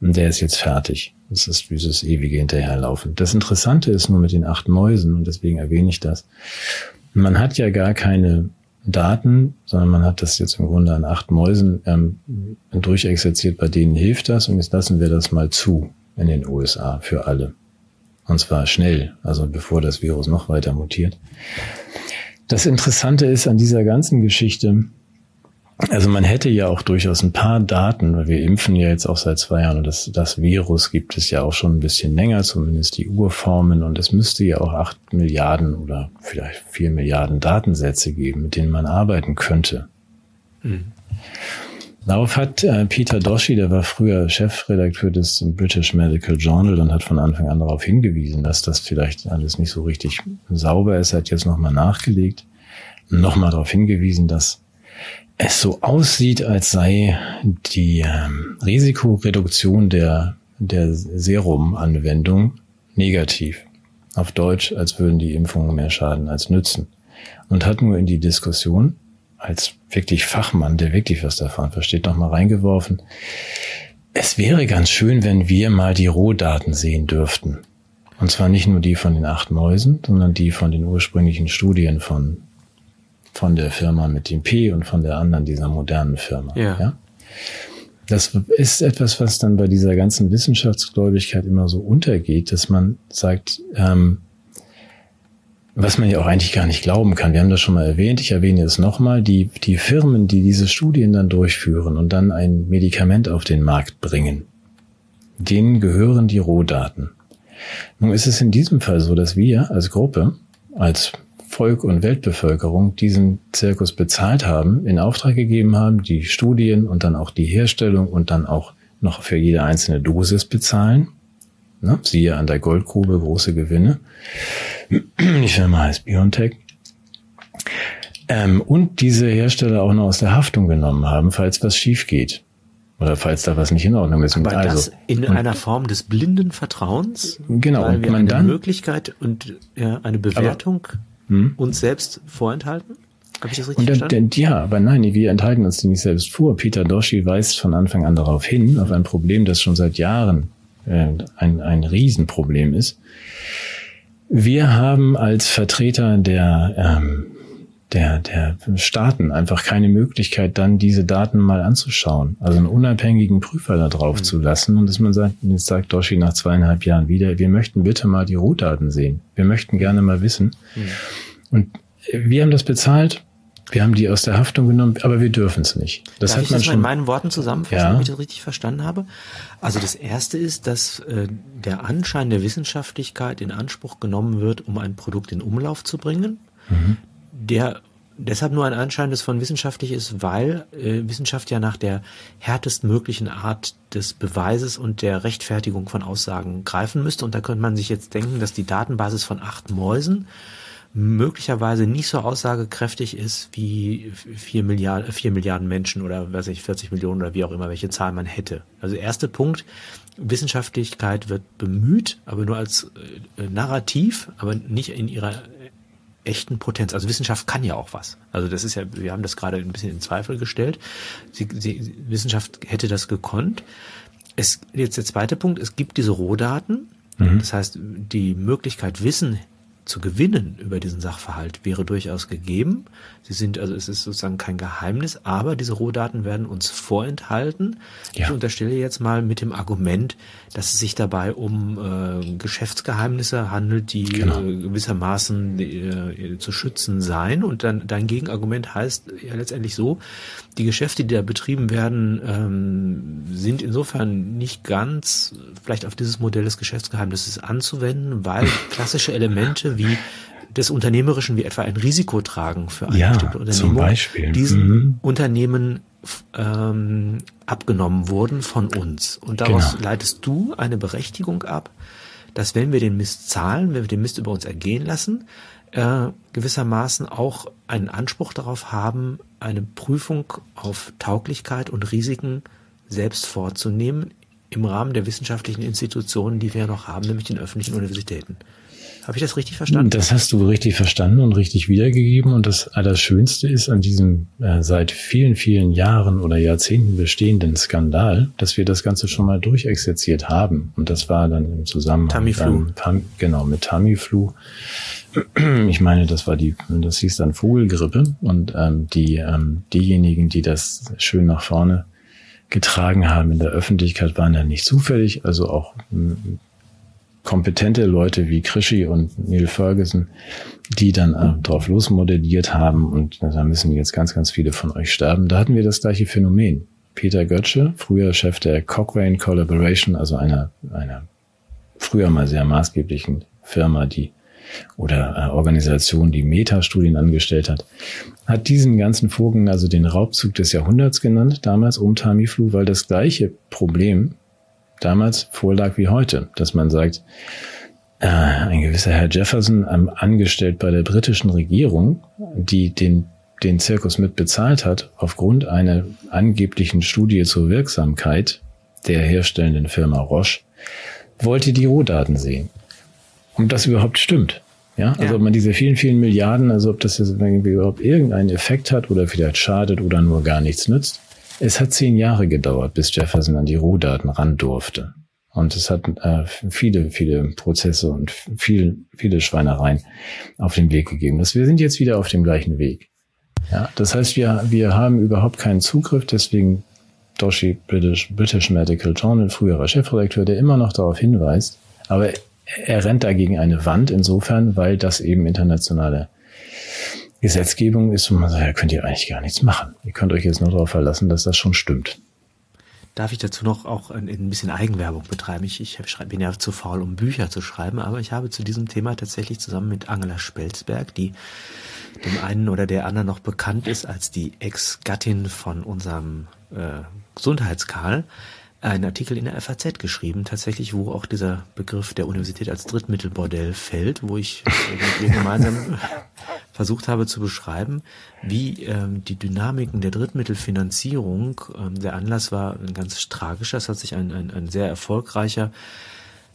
Und der ist jetzt fertig. Das ist dieses ewige Hinterherlaufen. Das Interessante ist nur mit den acht Mäusen, und deswegen erwähne ich das. Man hat ja gar keine Daten, sondern man hat das jetzt im Grunde an acht Mäusen ähm, durchexerziert, bei denen hilft das und jetzt lassen wir das mal zu in den USA für alle. Und zwar schnell, also bevor das Virus noch weiter mutiert. Das Interessante ist an dieser ganzen Geschichte, also man hätte ja auch durchaus ein paar Daten, weil wir impfen ja jetzt auch seit zwei Jahren und das, das Virus gibt es ja auch schon ein bisschen länger, zumindest die Urformen und es müsste ja auch acht Milliarden oder vielleicht vier Milliarden Datensätze geben, mit denen man arbeiten könnte. Mhm. Darauf hat äh, Peter Doshi, der war früher Chefredakteur des British Medical Journal und hat von Anfang an darauf hingewiesen, dass das vielleicht alles nicht so richtig sauber ist. Er hat jetzt nochmal nachgelegt, nochmal darauf hingewiesen, dass es so aussieht, als sei die ähm, Risikoreduktion der, der Serumanwendung negativ. Auf Deutsch, als würden die Impfungen mehr schaden als nützen. Und hat nur in die Diskussion als wirklich Fachmann, der wirklich was davon versteht, nochmal reingeworfen. Es wäre ganz schön, wenn wir mal die Rohdaten sehen dürften. Und zwar nicht nur die von den acht Mäusen, sondern die von den ursprünglichen Studien von von der Firma mit dem P und von der anderen dieser modernen Firma. Ja. ja? Das ist etwas, was dann bei dieser ganzen Wissenschaftsgläubigkeit immer so untergeht, dass man sagt, ähm, was man ja auch eigentlich gar nicht glauben kann. Wir haben das schon mal erwähnt, ich erwähne es nochmal, die, die Firmen, die diese Studien dann durchführen und dann ein Medikament auf den Markt bringen, denen gehören die Rohdaten. Nun ist es in diesem Fall so, dass wir als Gruppe, als Volk und Weltbevölkerung diesen Zirkus bezahlt haben, in Auftrag gegeben haben, die Studien und dann auch die Herstellung und dann auch noch für jede einzelne Dosis bezahlen. Ne? Siehe an der Goldgrube große Gewinne. Die Firma heißt BioNTech. Ähm, und diese Hersteller auch noch aus der Haftung genommen haben, falls was schief geht. Oder falls da was nicht in Ordnung ist. Aber also, das in einer Form des blinden Vertrauens? Genau. Weil und wir man eine dann, Möglichkeit und ja, eine Bewertung aber, hm? uns selbst vorenthalten? Habe ich das richtig und verstanden? ja, aber nein, wir enthalten uns die nicht selbst vor. Peter Doshi weist von Anfang an darauf hin, auf ein Problem, das schon seit Jahren äh, ein, ein Riesenproblem ist. Wir haben als Vertreter der ähm, der, der Staaten einfach keine Möglichkeit, dann diese Daten mal anzuschauen. Also einen unabhängigen Prüfer da drauf mhm. zu lassen und dass man sagt, jetzt sagt Doshi nach zweieinhalb Jahren wieder, wir möchten bitte mal die Rohdaten sehen. Wir möchten gerne mal wissen. Mhm. Und wir haben das bezahlt. Wir haben die aus der Haftung genommen, aber wir dürfen es nicht. Das Darf hat ich man das schon in meinen Worten zusammenfassen, ja. damit ich das richtig verstanden habe? Also das erste ist, dass äh, der Anschein der Wissenschaftlichkeit in Anspruch genommen wird, um ein Produkt in Umlauf zu bringen. Mhm der deshalb nur ein Anschein des von wissenschaftlich ist, weil äh, Wissenschaft ja nach der härtestmöglichen Art des Beweises und der Rechtfertigung von Aussagen greifen müsste. Und da könnte man sich jetzt denken, dass die Datenbasis von acht Mäusen möglicherweise nicht so aussagekräftig ist wie vier Milliarden, vier Milliarden Menschen oder weiß ich, 40 Millionen oder wie auch immer, welche Zahl man hätte. Also erster Punkt, Wissenschaftlichkeit wird bemüht, aber nur als äh, Narrativ, aber nicht in ihrer echten Potenz. Also Wissenschaft kann ja auch was. Also das ist ja, wir haben das gerade ein bisschen in Zweifel gestellt. Sie, sie, Wissenschaft hätte das gekonnt. Es, jetzt der zweite Punkt, es gibt diese Rohdaten. Mhm. Das heißt, die Möglichkeit, Wissen zu gewinnen über diesen Sachverhalt wäre durchaus gegeben. Sie sind, also es ist sozusagen kein Geheimnis, aber diese Rohdaten werden uns vorenthalten. Ja. Ich unterstelle jetzt mal mit dem Argument, dass es sich dabei um äh, Geschäftsgeheimnisse handelt, die genau. äh, gewissermaßen äh, zu schützen seien. Und dann dein Gegenargument heißt ja letztendlich so, die Geschäfte, die da betrieben werden, ähm, sind insofern nicht ganz vielleicht auf dieses Modell des Geschäftsgeheimnisses anzuwenden, weil klassische Elemente wie des Unternehmerischen, wie etwa ein Risiko tragen für eine ja, bestimmte Unternehmung, zum Beispiel. diesen mhm. Unternehmen ähm, abgenommen wurden von uns. Und daraus genau. leitest du eine Berechtigung ab, dass wenn wir den Mist zahlen, wenn wir den Mist über uns ergehen lassen, äh, gewissermaßen auch einen Anspruch darauf haben, eine Prüfung auf Tauglichkeit und Risiken selbst vorzunehmen im Rahmen der wissenschaftlichen Institutionen, die wir noch haben, nämlich den öffentlichen Universitäten. Habe ich das richtig verstanden? Das hast du richtig verstanden und richtig wiedergegeben. Und das Allerschönste ist an diesem äh, seit vielen, vielen Jahren oder Jahrzehnten bestehenden Skandal, dass wir das Ganze schon mal durchexerziert haben. Und das war dann im Zusammenhang Tamiflu. Dann, genau, mit Tamiflu. Ich meine, das war die, das hieß dann Vogelgrippe. Und ähm, die, ähm, diejenigen, die das schön nach vorne getragen haben in der Öffentlichkeit, waren ja nicht zufällig, also auch kompetente Leute wie Krischi und Neil Ferguson, die dann äh, drauf losmodelliert haben und da müssen jetzt ganz, ganz viele von euch sterben. Da hatten wir das gleiche Phänomen. Peter Götze, früher Chef der Cochrane Collaboration, also einer, einer früher mal sehr maßgeblichen Firma, die oder äh, Organisation, die Metastudien angestellt hat, hat diesen ganzen Vorgang, also den Raubzug des Jahrhunderts genannt, damals um Tamiflu, weil das gleiche Problem damals vorlag wie heute, dass man sagt, äh, ein gewisser Herr Jefferson, ähm, angestellt bei der britischen Regierung, die den den Zirkus mit bezahlt hat, aufgrund einer angeblichen Studie zur Wirksamkeit der herstellenden Firma Roche, wollte die Rohdaten sehen. Und das überhaupt stimmt. Ja, also ja. ob man diese vielen, vielen Milliarden, also ob das jetzt irgendwie überhaupt irgendeinen Effekt hat oder vielleicht schadet oder nur gar nichts nützt. Es hat zehn Jahre gedauert, bis Jefferson an die Rohdaten ran durfte. Und es hat äh, viele, viele Prozesse und viel, viele Schweinereien auf den Weg gegeben. Das, wir sind jetzt wieder auf dem gleichen Weg. Ja, das heißt, wir, wir haben überhaupt keinen Zugriff, deswegen Doshi, British, British Medical Journal, früherer Chefredakteur, der immer noch darauf hinweist, aber er rennt dagegen eine Wand insofern, weil das eben internationale Gesetzgebung ist und man sagt, ja, könnt ihr eigentlich gar nichts machen. Ihr könnt euch jetzt nur darauf verlassen, dass das schon stimmt. Darf ich dazu noch auch ein, ein bisschen Eigenwerbung betreiben? Ich, ich bin ja zu faul, um Bücher zu schreiben, aber ich habe zu diesem Thema tatsächlich zusammen mit Angela Spelzberg, die dem einen oder der anderen noch bekannt ist als die Ex-Gattin von unserem äh, Gesundheitskarl, einen Artikel in der FAZ geschrieben, tatsächlich, wo auch dieser Begriff der Universität als Drittmittelbordell fällt, wo ich mit ihr gemeinsam versucht habe zu beschreiben, wie ähm, die Dynamiken der Drittmittelfinanzierung, ähm, der Anlass war ein ganz tragischer, es hat sich ein, ein, ein sehr erfolgreicher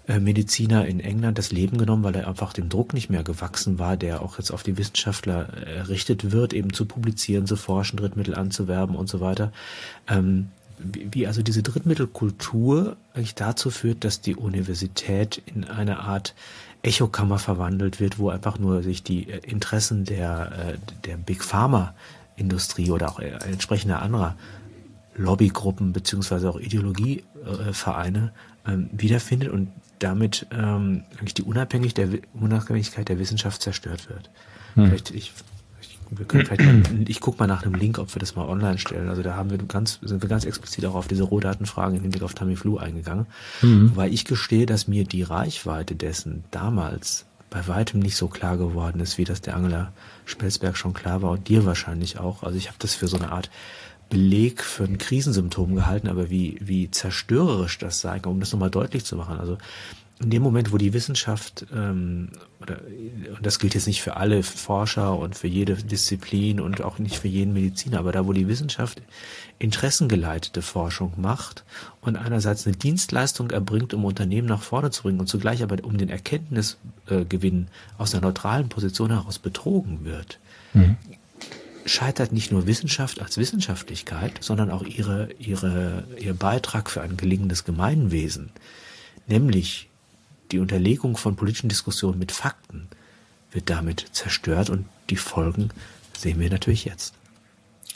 äh, Mediziner in England das Leben genommen, weil er einfach dem Druck nicht mehr gewachsen war, der auch jetzt auf die Wissenschaftler errichtet wird, eben zu publizieren, zu forschen, Drittmittel anzuwerben und so weiter. Ähm, wie also diese Drittmittelkultur eigentlich dazu führt, dass die Universität in eine Art Echokammer verwandelt wird, wo einfach nur sich die äh, Interessen der, äh, der Big Pharma Industrie oder auch äh, entsprechender anderer Lobbygruppen beziehungsweise auch Ideologievereine ähm, wiederfindet und damit ähm, eigentlich die der, Unabhängigkeit der Wissenschaft zerstört wird. Hm. Vielleicht, ich wir können vielleicht mal, ich gucke mal nach einem Link, ob wir das mal online stellen. Also da haben wir ganz, sind wir ganz explizit auch auf diese Rohdatenfragen im Hinblick auf Tamiflu eingegangen. Mhm. Weil ich gestehe, dass mir die Reichweite dessen damals bei weitem nicht so klar geworden ist, wie das der Angela Spelsberg schon klar war und dir wahrscheinlich auch. Also ich habe das für so eine Art Beleg für ein Krisensymptom gehalten, aber wie, wie zerstörerisch das sei, um das nochmal deutlich zu machen. Also in dem Moment, wo die Wissenschaft, ähm, oder, und das gilt jetzt nicht für alle Forscher und für jede Disziplin und auch nicht für jeden Mediziner, aber da, wo die Wissenschaft interessengeleitete Forschung macht und einerseits eine Dienstleistung erbringt, um Unternehmen nach vorne zu bringen und zugleich aber um den Erkenntnisgewinn aus einer neutralen Position heraus betrogen wird, mhm. scheitert nicht nur Wissenschaft als Wissenschaftlichkeit, sondern auch ihre, ihre, ihr Beitrag für ein gelingendes Gemeinwesen. Nämlich die Unterlegung von politischen Diskussionen mit Fakten wird damit zerstört und die Folgen sehen wir natürlich jetzt.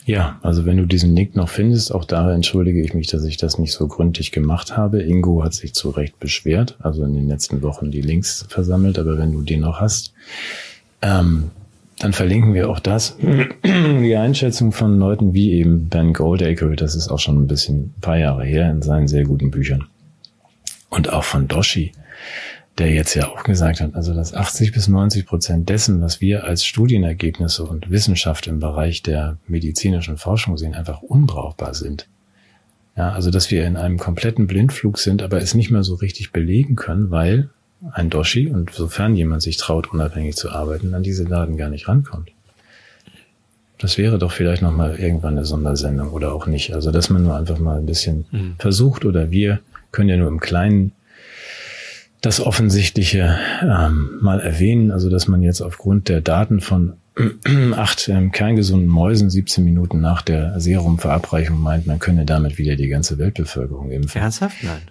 Ja, also wenn du diesen Link noch findest, auch da entschuldige ich mich, dass ich das nicht so gründlich gemacht habe. Ingo hat sich zu Recht beschwert, also in den letzten Wochen die Links versammelt, aber wenn du den noch hast, ähm, dann verlinken wir auch das. Die Einschätzung von Leuten wie eben Ben Goldacre, das ist auch schon ein bisschen ein paar Jahre her in seinen sehr guten Büchern. Und auch von Doshi, der jetzt ja auch gesagt hat, also dass 80 bis 90 Prozent dessen, was wir als Studienergebnisse und Wissenschaft im Bereich der medizinischen Forschung sehen, einfach unbrauchbar sind. Ja, also dass wir in einem kompletten Blindflug sind, aber es nicht mehr so richtig belegen können, weil ein Doshi und sofern jemand sich traut, unabhängig zu arbeiten, an diese Daten gar nicht rankommt. Das wäre doch vielleicht nochmal irgendwann eine Sondersendung oder auch nicht. Also dass man nur einfach mal ein bisschen mhm. versucht oder wir können ja nur im Kleinen das Offensichtliche ähm, mal erwähnen, also dass man jetzt aufgrund der Daten von acht ähm, kerngesunden Mäusen 17 Minuten nach der Serumverabreichung meint, man könne damit wieder die ganze Weltbevölkerung impfen. Ernsthaft? Nein.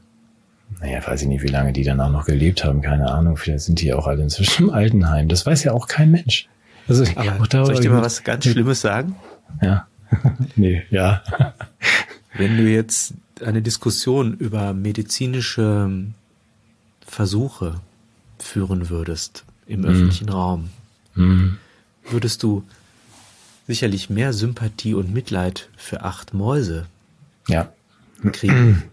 Naja, weiß ich nicht, wie lange die danach noch gelebt haben, keine Ahnung. Vielleicht sind die auch alle inzwischen im Altenheim. Das weiß ja auch kein Mensch. Also, Aber soll ich dir mal was ganz Schlimmes sagen? Ja. nee, ja. Wenn du jetzt eine Diskussion über medizinische Versuche führen würdest im mhm. öffentlichen Raum, mhm. würdest du sicherlich mehr Sympathie und Mitleid für acht Mäuse ja. kriegen,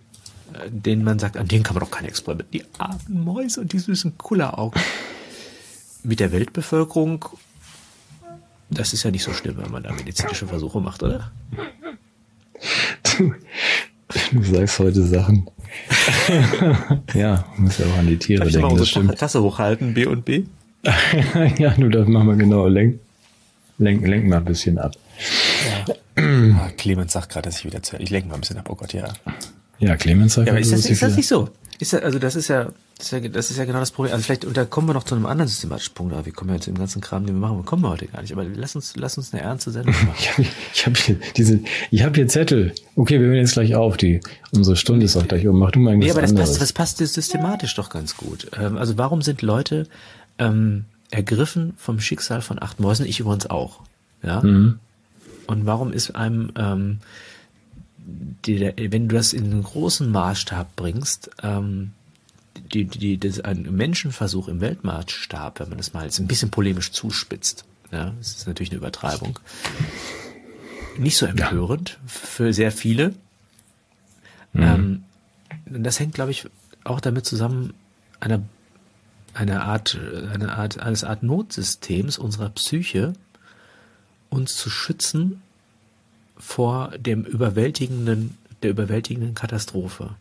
äh, denen man sagt, an denen kann man doch keine Experiment. Die armen Mäuse und die süßen Kulleraugen. Mit der Weltbevölkerung, das ist ja nicht so schlimm, wenn man da medizinische Versuche macht, oder? Du, du sagst heute Sachen. ja, muss ja auch an die Tiere Darf denken. Ich mal unsere Tasse hochhalten, B und B? ja, nur das machen wir genau. Lenk, lenk, lenk mal ein bisschen ab. Ja. ah, Clemens sagt gerade, dass ich wieder zu. Ich lenke mal ein bisschen ab. Oh Gott, ja. Ja, Clemens sagt. Ja, aber ist das, ist das nicht so? Ist das, also das ist ja, das ist ja, das ist ja genau das Problem. Also vielleicht, und da kommen wir noch zu einem anderen systematischen Punkt, aber wir kommen ja jetzt im ganzen Kram, den wir machen, wir kommen wir heute gar nicht. Aber lass uns, lass uns eine ernste Sendung machen. ich habe hier diese, ich habe hier Zettel. Okay, wir hören jetzt gleich auf. Die, unsere Stunde ist auch gleich um. Mach du mal irgendwas Nee, aber das anderes. passt, das passt systematisch doch ganz gut. Ähm, also warum sind Leute ähm, ergriffen vom Schicksal von acht Mäusen? Ich übrigens auch. Ja. Mhm. Und warum ist einem, ähm, die, wenn du das in einen großen Maßstab bringst, ähm, die, die, das ein Menschenversuch im Weltmaßstab, wenn man das mal jetzt ein bisschen polemisch zuspitzt. Ja, das ist natürlich eine Übertreibung. Nicht so empörend ja. für sehr viele. Mhm. Ähm, das hängt, glaube ich, auch damit zusammen, einer, eine Art, eine Art, eines Art Notsystems unserer Psyche, uns zu schützen vor dem überwältigenden, der überwältigenden Katastrophe.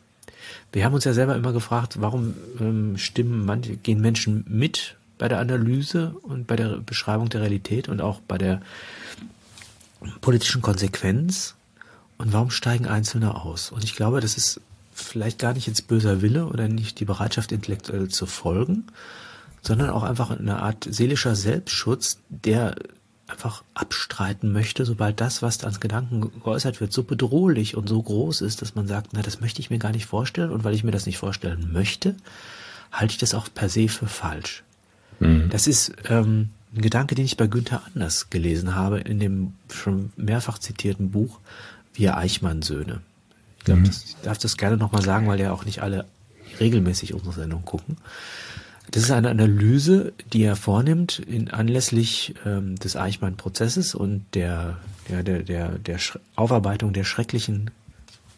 Wir haben uns ja selber immer gefragt, warum ähm, stimmen manche, gehen Menschen mit bei der Analyse und bei der Beschreibung der Realität und auch bei der politischen Konsequenz und warum steigen Einzelne aus? Und ich glaube, das ist vielleicht gar nicht jetzt böser Wille oder nicht die Bereitschaft, intellektuell zu folgen, sondern auch einfach eine Art seelischer Selbstschutz, der einfach abstreiten möchte, sobald das, was als Gedanken geäußert wird, so bedrohlich und so groß ist, dass man sagt, na, das möchte ich mir gar nicht vorstellen und weil ich mir das nicht vorstellen möchte, halte ich das auch per se für falsch. Mhm. Das ist ähm, ein Gedanke, den ich bei Günther Anders gelesen habe in dem schon mehrfach zitierten Buch Wir Eichmann-Söhne. Ich glaube, mhm. ich darf das gerne nochmal sagen, weil ja auch nicht alle regelmäßig unsere Sendung gucken. Das ist eine Analyse, die er vornimmt in anlässlich ähm, des Eichmann-Prozesses und der, der, der, der, der Aufarbeitung der schrecklichen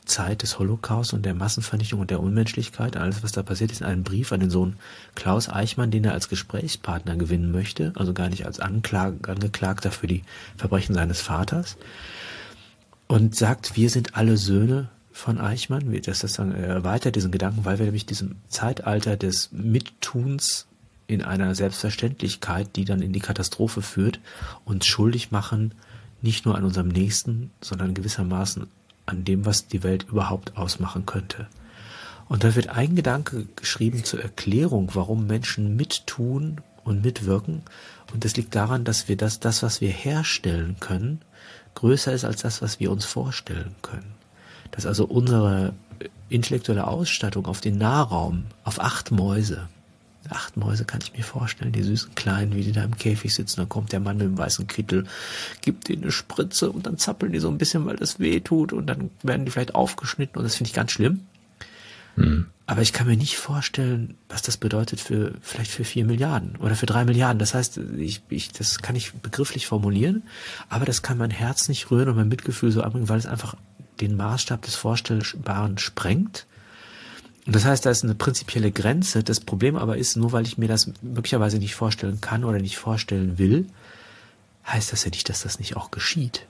Zeit des Holocaust und der Massenvernichtung und der Unmenschlichkeit, alles was da passiert ist, in einem Brief an den Sohn Klaus Eichmann, den er als Gesprächspartner gewinnen möchte, also gar nicht als Anklag Angeklagter für die Verbrechen seines Vaters. Und sagt, wir sind alle Söhne von Eichmann, wie das dann erweitert diesen Gedanken, weil wir nämlich diesem Zeitalter des Mittuns in einer Selbstverständlichkeit, die dann in die Katastrophe führt, uns schuldig machen, nicht nur an unserem Nächsten, sondern gewissermaßen an dem, was die Welt überhaupt ausmachen könnte. Und da wird ein Gedanke geschrieben zur Erklärung, warum Menschen mittun und mitwirken. Und das liegt daran, dass wir das, das, was wir herstellen können, größer ist als das, was wir uns vorstellen können dass also unsere intellektuelle Ausstattung auf den Nahraum, auf acht Mäuse, acht Mäuse kann ich mir vorstellen, die süßen Kleinen, wie die da im Käfig sitzen, dann kommt der Mann mit dem weißen Kittel, gibt ihnen eine Spritze und dann zappeln die so ein bisschen, weil das weh tut und dann werden die vielleicht aufgeschnitten und das finde ich ganz schlimm. Mhm. Aber ich kann mir nicht vorstellen, was das bedeutet für vielleicht für vier Milliarden oder für drei Milliarden. Das heißt, ich, ich, das kann ich begrifflich formulieren, aber das kann mein Herz nicht rühren und mein Mitgefühl so abbringen, weil es einfach den Maßstab des Vorstellbaren sprengt. Und das heißt, da ist eine prinzipielle Grenze. Das Problem aber ist, nur weil ich mir das möglicherweise nicht vorstellen kann oder nicht vorstellen will, heißt das ja nicht, dass das nicht auch geschieht.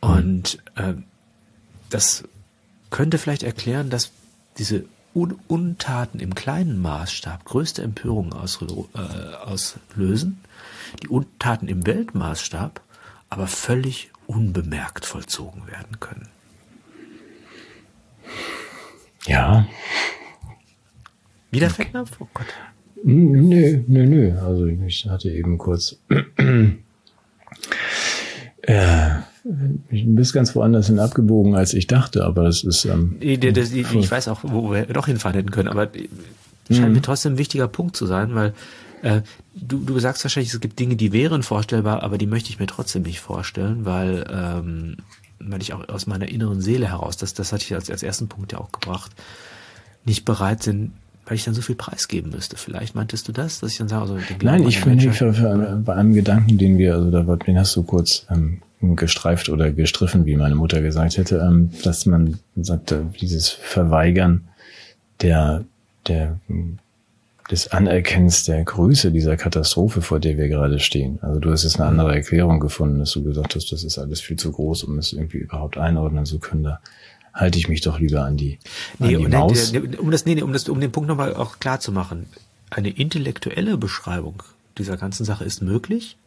Und äh, das könnte vielleicht erklären, dass diese Un Untaten im kleinen Maßstab größte Empörungen äh, auslösen, die Untaten im Weltmaßstab aber völlig unbemerkt vollzogen werden können. Ja. Wieder okay. Fettnapf? Oh Gott. Nö, nö, nö. Also ich hatte eben kurz. äh, ich bin ganz woanders hin abgebogen, als ich dachte, aber das ist. Ähm, ich, ich weiß auch, wo wir doch hinfahren hätten können, aber scheint mhm. mir trotzdem ein wichtiger Punkt zu sein, weil äh, du, du sagst wahrscheinlich, es gibt Dinge, die wären vorstellbar, aber die möchte ich mir trotzdem nicht vorstellen, weil, ähm, weil ich auch aus meiner inneren Seele heraus, das, das hatte ich als, als ersten Punkt ja auch gebracht, nicht bereit sind, weil ich dann so viel preisgeben müsste. Vielleicht meintest du das, dass ich dann sage, also den Nein, ich finde für, für, bei einem Gedanken, den wir, also da den hast du kurz ähm, gestreift oder gestriffen, wie meine Mutter gesagt hätte, ähm, dass man sagte, dieses Verweigern der, der des Anerkennens der Größe dieser Katastrophe, vor der wir gerade stehen. Also du hast jetzt eine andere Erklärung gefunden, dass du gesagt hast, das ist alles viel zu groß, um es irgendwie überhaupt einordnen zu können. Da halte ich mich doch lieber an die, nee, an die Maus. um das, nee, um das, um den Punkt nochmal auch klar zu machen. Eine intellektuelle Beschreibung dieser ganzen Sache ist möglich,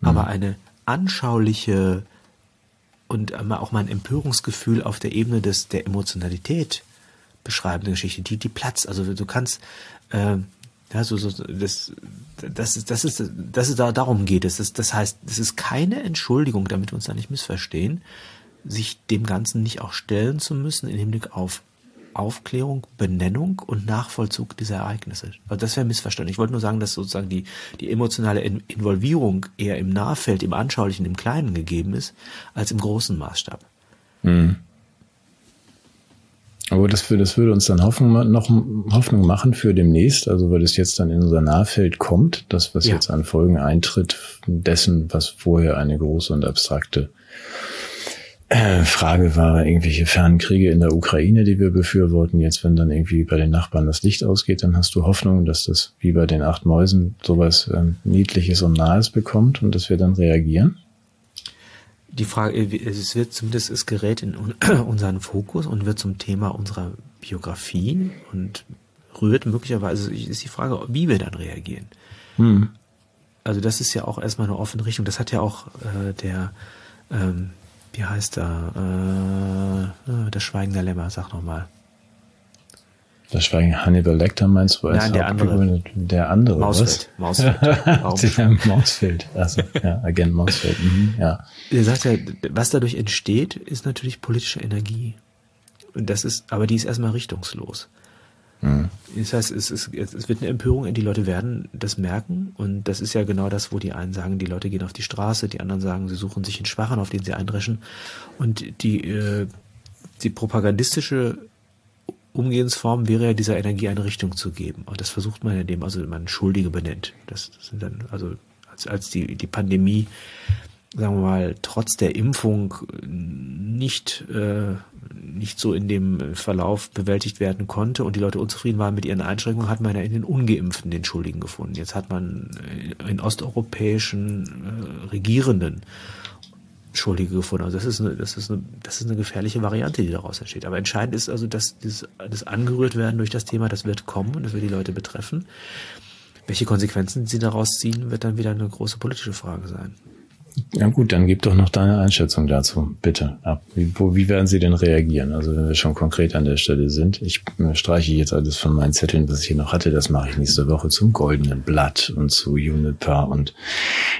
mhm. aber eine anschauliche und auch mein Empörungsgefühl auf der Ebene des, der Emotionalität beschreibende Geschichte, die, die Platz, also du kannst, äh, ja, so, so, das, das ist, das ist, dass es da darum geht. Das ist, das heißt, es ist keine Entschuldigung, damit wir uns da nicht missverstehen, sich dem Ganzen nicht auch stellen zu müssen im Hinblick auf Aufklärung, Benennung und Nachvollzug dieser Ereignisse. Also das wäre missverstanden. Ich wollte nur sagen, dass sozusagen die, die emotionale Involvierung eher im Nahfeld, im Anschaulichen, im Kleinen gegeben ist, als im großen Maßstab. Mhm. Aber das, das würde uns dann Hoffnung, noch Hoffnung machen für demnächst, also weil es jetzt dann in unser Nahfeld kommt, das, was ja. jetzt an Folgen eintritt, dessen, was vorher eine große und abstrakte äh, Frage war, irgendwelche fernen Kriege in der Ukraine, die wir befürworten. Jetzt, wenn dann irgendwie bei den Nachbarn das Licht ausgeht, dann hast du Hoffnung, dass das wie bei den acht Mäusen sowas ähm, Niedliches und Nahes bekommt und dass wir dann reagieren? Die Frage, es wird zumindest, es gerät in unseren Fokus und wird zum Thema unserer Biografie und rührt möglicherweise, ist die Frage, wie wir dann reagieren. Hm. Also das ist ja auch erstmal eine offene Richtung. Das hat ja auch äh, der, ähm, wie heißt er, äh, äh, das Schweigen der Lämmer, sag nochmal. Das Schweigen Hannibal Lecter meinst du? Als Nein, der andere. Der andere, Mausfeld. was? Mausfeld. der Mausfeld. Also, ja, Agent Mausfeld. Mhm, ja. Er sagt ja, was dadurch entsteht, ist natürlich politische Energie. Und das ist, aber die ist erstmal richtungslos. Mhm. Das heißt, es, ist, es wird eine Empörung, die Leute werden das merken. Und das ist ja genau das, wo die einen sagen, die Leute gehen auf die Straße, die anderen sagen, sie suchen sich einen Schwachen, auf den sie eindreschen. Und die, äh, die propagandistische Umgehensform wäre ja dieser Energie eine Richtung zu geben. Und das versucht man, indem also man Schuldige benennt. Das, das sind dann, also als, als die, die Pandemie, sagen wir mal, trotz der Impfung nicht, äh, nicht so in dem Verlauf bewältigt werden konnte und die Leute unzufrieden waren mit ihren Einschränkungen, hat man ja in den Ungeimpften den Schuldigen gefunden. Jetzt hat man in osteuropäischen äh, Regierenden Schuldige gefunden. Also das ist eine, das ist eine, das ist eine gefährliche Variante, die daraus entsteht. Aber entscheidend ist also, dass dieses, das angerührt werden durch das Thema, das wird kommen und das wird die Leute betreffen. Welche Konsequenzen sie daraus ziehen, wird dann wieder eine große politische Frage sein. Ja gut, dann gib doch noch deine Einschätzung dazu, bitte. Ab. Wie, wo, wie werden Sie denn reagieren? Also wenn wir schon konkret an der Stelle sind. Ich äh, streiche jetzt alles von meinen Zetteln, was ich hier noch hatte. Das mache ich nächste Woche zum Goldenen Blatt und zu Juniper und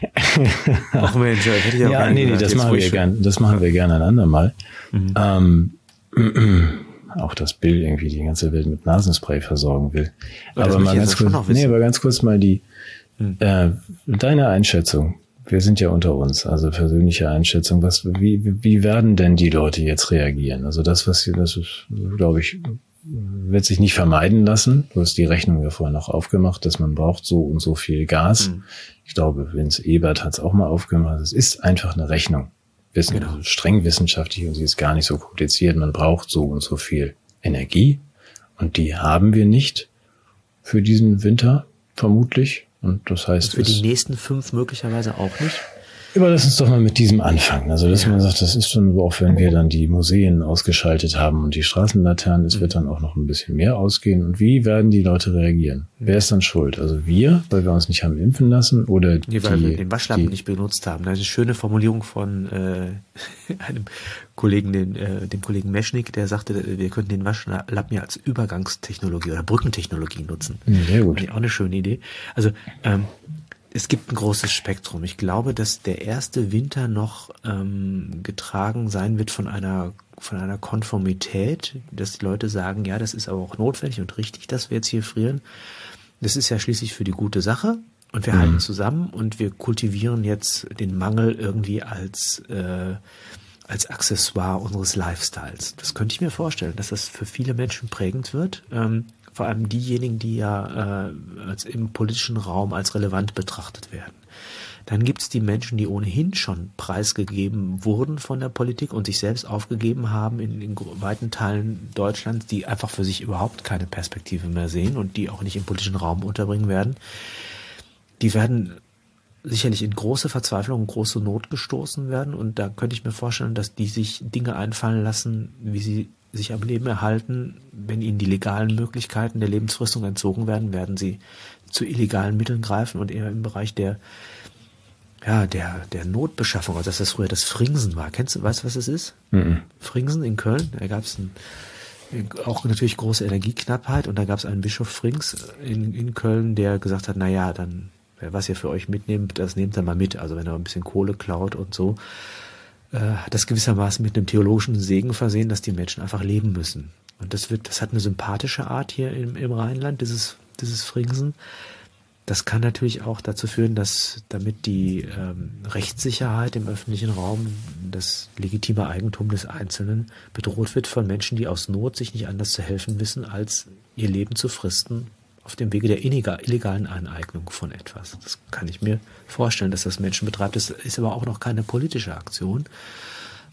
Ach Mensch, das hätte ich auch Ja, nee, nee, das machen, wir gern, das machen wir gerne ein andermal. Mhm. Ähm, auch das Bill irgendwie die ganze Welt mit Nasenspray versorgen will. Aber, aber mal ganz kurz, nee, aber ganz kurz mal die, mhm. äh, deine Einschätzung wir sind ja unter uns, also persönliche Einschätzung. Was, wie, wie werden denn die Leute jetzt reagieren? Also das, was sie, das ist, glaube ich, wird sich nicht vermeiden lassen. Du hast die Rechnung ja vorher noch aufgemacht, dass man braucht so und so viel Gas. Mhm. Ich glaube, Vince Ebert hat es auch mal aufgemacht. Es ist einfach eine Rechnung. Wissen, genau. also streng wissenschaftlich und sie ist gar nicht so kompliziert. Man braucht so und so viel Energie und die haben wir nicht für diesen Winter vermutlich. Und das heißt. Und für die nächsten fünf möglicherweise auch nicht? Aber lass uns doch mal mit diesem anfangen. Also, dass ja. man sagt, das ist schon, auch wenn wir dann die Museen ausgeschaltet haben und die Straßenlaternen, es mhm. wird dann auch noch ein bisschen mehr ausgehen. Und wie werden die Leute reagieren? Mhm. Wer ist dann schuld? Also wir, weil wir uns nicht haben impfen lassen oder nee, weil die, wir den Waschlappen die, nicht benutzt haben. Das ist eine schöne Formulierung von äh, einem Kollegen, den, äh, dem Kollegen Meschnik, der sagte, wir könnten den Waschlappen ja als Übergangstechnologie oder Brückentechnologie nutzen. Sehr gut. Auch eine schöne Idee. Also ähm, es gibt ein großes Spektrum. Ich glaube, dass der erste Winter noch ähm, getragen sein wird von einer von einer Konformität, dass die Leute sagen, ja, das ist aber auch notwendig und richtig, dass wir jetzt hier frieren. Das ist ja schließlich für die gute Sache und wir mhm. halten zusammen und wir kultivieren jetzt den Mangel irgendwie als äh, als Accessoire unseres Lifestyles. Das könnte ich mir vorstellen, dass das für viele Menschen prägend wird. Ähm, vor allem diejenigen, die ja äh, im politischen Raum als relevant betrachtet werden. Dann gibt es die Menschen, die ohnehin schon preisgegeben wurden von der Politik und sich selbst aufgegeben haben in, in weiten Teilen Deutschlands, die einfach für sich überhaupt keine Perspektive mehr sehen und die auch nicht im politischen Raum unterbringen werden. Die werden sicherlich in große Verzweiflung und große Not gestoßen werden. Und da könnte ich mir vorstellen, dass die sich Dinge einfallen lassen, wie sie sich am Leben erhalten. Wenn ihnen die legalen Möglichkeiten der Lebensfristung entzogen werden, werden sie zu illegalen Mitteln greifen und eher im Bereich der ja, der, der Notbeschaffung, also dass das früher das Fringsen war. Kennst du, weißt du, was es ist? Mhm. Fringsen in Köln, da gab es auch natürlich große Energieknappheit und da gab es einen Bischof Frings in, in Köln, der gesagt hat, na ja, dann, was ihr für euch mitnehmt, das nehmt ihr mal mit. Also wenn er ein bisschen Kohle klaut und so, äh, hat das gewissermaßen mit einem theologischen Segen versehen, dass die Menschen einfach leben müssen. Und das wird, das hat eine sympathische Art hier im, im Rheinland, dieses, dieses Fringsen. Das kann natürlich auch dazu führen, dass damit die ähm, Rechtssicherheit im öffentlichen Raum, das legitime Eigentum des Einzelnen bedroht wird von Menschen, die aus Not sich nicht anders zu helfen wissen, als ihr Leben zu fristen auf dem Wege der illegalen Aneignung von etwas. Das kann ich mir vorstellen, dass das Menschen betreibt. Das ist aber auch noch keine politische Aktion,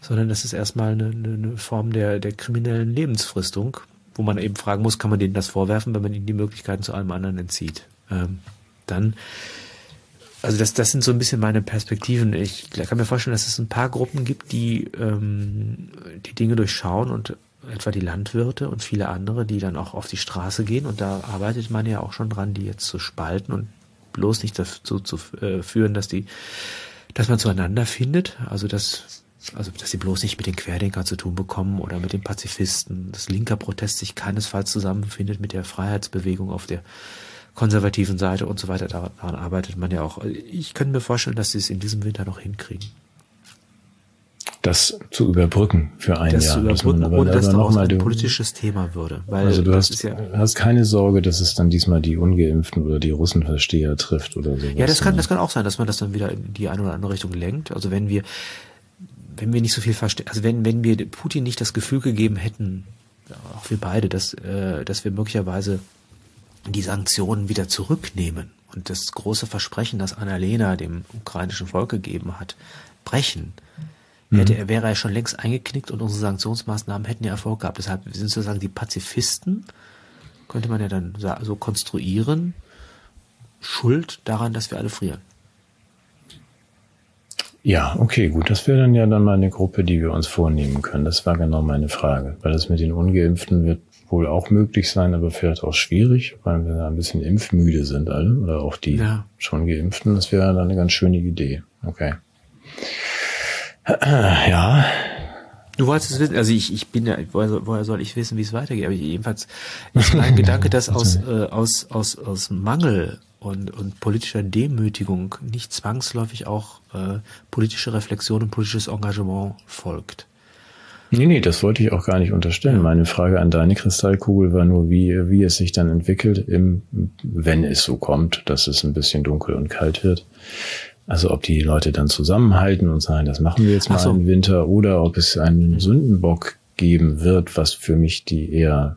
sondern das ist erstmal eine, eine Form der, der kriminellen Lebensfristung, wo man eben fragen muss, kann man denen das vorwerfen, wenn man ihnen die Möglichkeiten zu allem anderen entzieht. Ähm, dann, also das, das sind so ein bisschen meine Perspektiven. Ich kann mir vorstellen, dass es ein paar Gruppen gibt, die ähm, die Dinge durchschauen und etwa die Landwirte und viele andere, die dann auch auf die Straße gehen. Und da arbeitet man ja auch schon dran, die jetzt zu spalten und bloß nicht dazu zu äh, führen, dass die, dass man zueinander findet. Also dass, also dass sie bloß nicht mit den Querdenkern zu tun bekommen oder mit den Pazifisten. Das linker Protest sich keinesfalls zusammenfindet mit der Freiheitsbewegung auf der konservativen Seite und so weiter. Daran arbeitet man ja auch. Ich könnte mir vorstellen, dass sie es in diesem Winter noch hinkriegen. Das zu überbrücken für ein das Jahr. Zu überbrücken, dass ohne dass daraus ein politisches Thema würde. Weil also du hast, ja hast keine Sorge, dass es dann diesmal die Ungeimpften oder die Russenversteher trifft oder so. Ja, das kann, das kann auch sein, dass man das dann wieder in die eine oder andere Richtung lenkt. Also wenn wir, wenn wir nicht so viel verstehen, also wenn, wenn wir Putin nicht das Gefühl gegeben hätten, auch wir beide, dass, äh, dass wir möglicherweise die Sanktionen wieder zurücknehmen und das große Versprechen, das Annalena dem ukrainischen Volk gegeben hat, brechen. Hätte, er wäre er schon längst eingeknickt und unsere Sanktionsmaßnahmen hätten ja Erfolg gehabt. Deshalb sind sozusagen die Pazifisten, könnte man ja dann so konstruieren, schuld daran, dass wir alle frieren. Ja, okay, gut. Das wäre dann ja dann mal eine Gruppe, die wir uns vornehmen können. Das war genau meine Frage. Weil das mit den Ungeimpften wird wohl auch möglich sein, aber vielleicht auch schwierig, weil wir da ein bisschen impfmüde sind alle oder auch die ja. schon geimpften. Das wäre dann eine ganz schöne Idee. Okay. Ja. Du wolltest es wissen, also ich, ich bin ja, woher, woher soll ich wissen, wie es weitergeht? Aber jedenfalls ist mein Gedanke, dass aus, äh, aus, aus, aus Mangel und, und politischer Demütigung nicht zwangsläufig auch äh, politische Reflexion und politisches Engagement folgt. Nee, nee, das wollte ich auch gar nicht unterstellen. Meine Frage an deine Kristallkugel war nur, wie, wie es sich dann entwickelt, im, wenn es so kommt, dass es ein bisschen dunkel und kalt wird. Also ob die Leute dann zusammenhalten und sagen, das machen wir jetzt mal so. im Winter, oder ob es einen Sündenbock geben wird, was für mich die eher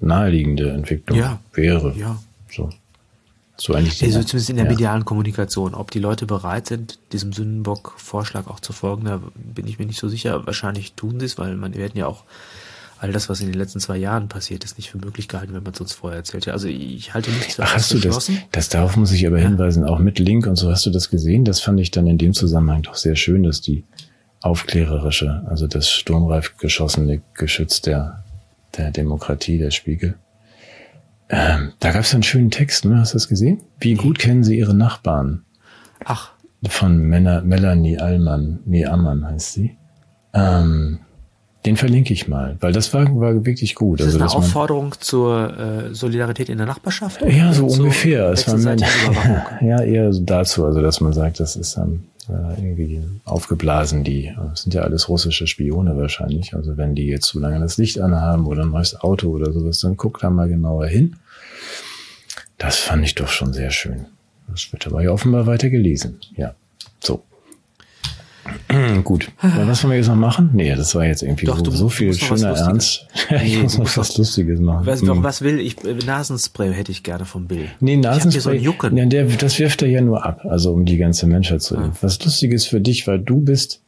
naheliegende Entwicklung ja. wäre. Ja. So. So eigentlich also zumindest in der ja. medialen Kommunikation. Ob die Leute bereit sind, diesem Sündenbock-Vorschlag auch zu folgen, da bin ich mir nicht so sicher. Wahrscheinlich tun sie es, weil man, hätten ja auch all das, was in den letzten zwei Jahren passiert ist, nicht für möglich gehalten, wenn man es uns vorher erzählt hat. Also ich halte nichts für Ach, hast du das? Das darauf muss ich aber ja. hinweisen, auch mit Link und so hast du das gesehen. Das fand ich dann in dem Zusammenhang doch sehr schön, dass die aufklärerische, also das sturmreif geschossene Geschütz der, der Demokratie, der Spiegel, ähm, da gab es einen schönen Text, ne? Hast du das gesehen? Wie gut kennen Sie Ihre Nachbarn? Ach. Von Mel Melanie Allmann. Nee, Ammann heißt sie. Ähm, den verlinke ich mal, weil das war, war wirklich gut. Ist das also, eine Aufforderung zur äh, Solidarität in der Nachbarschaft? Ja, so ungefähr. Es war mein, ja, eher dazu, also dass man sagt, das ist ähm, äh, irgendwie aufgeblasen, die das sind ja alles russische Spione wahrscheinlich. Also wenn die jetzt zu lange das Licht anhaben oder ein neues Auto oder sowas, dann guckt da mal genauer hin. Das fand ich doch schon sehr schön. Das wird aber ja offenbar weiter gelesen. Ja, so. Gut. Was wollen wir jetzt noch machen? Nee, das war jetzt irgendwie Doch, so, so viel schöner Ernst. ich muss noch was Lustiges machen. Was, hm. was will ich? Nasenspray hätte ich gerne vom Bill. Nee, Nasenspray. So ja, der, das wirft er ja nur ab, also um die ganze Menschheit zu. Ah. Was Lustiges für dich, weil du bist,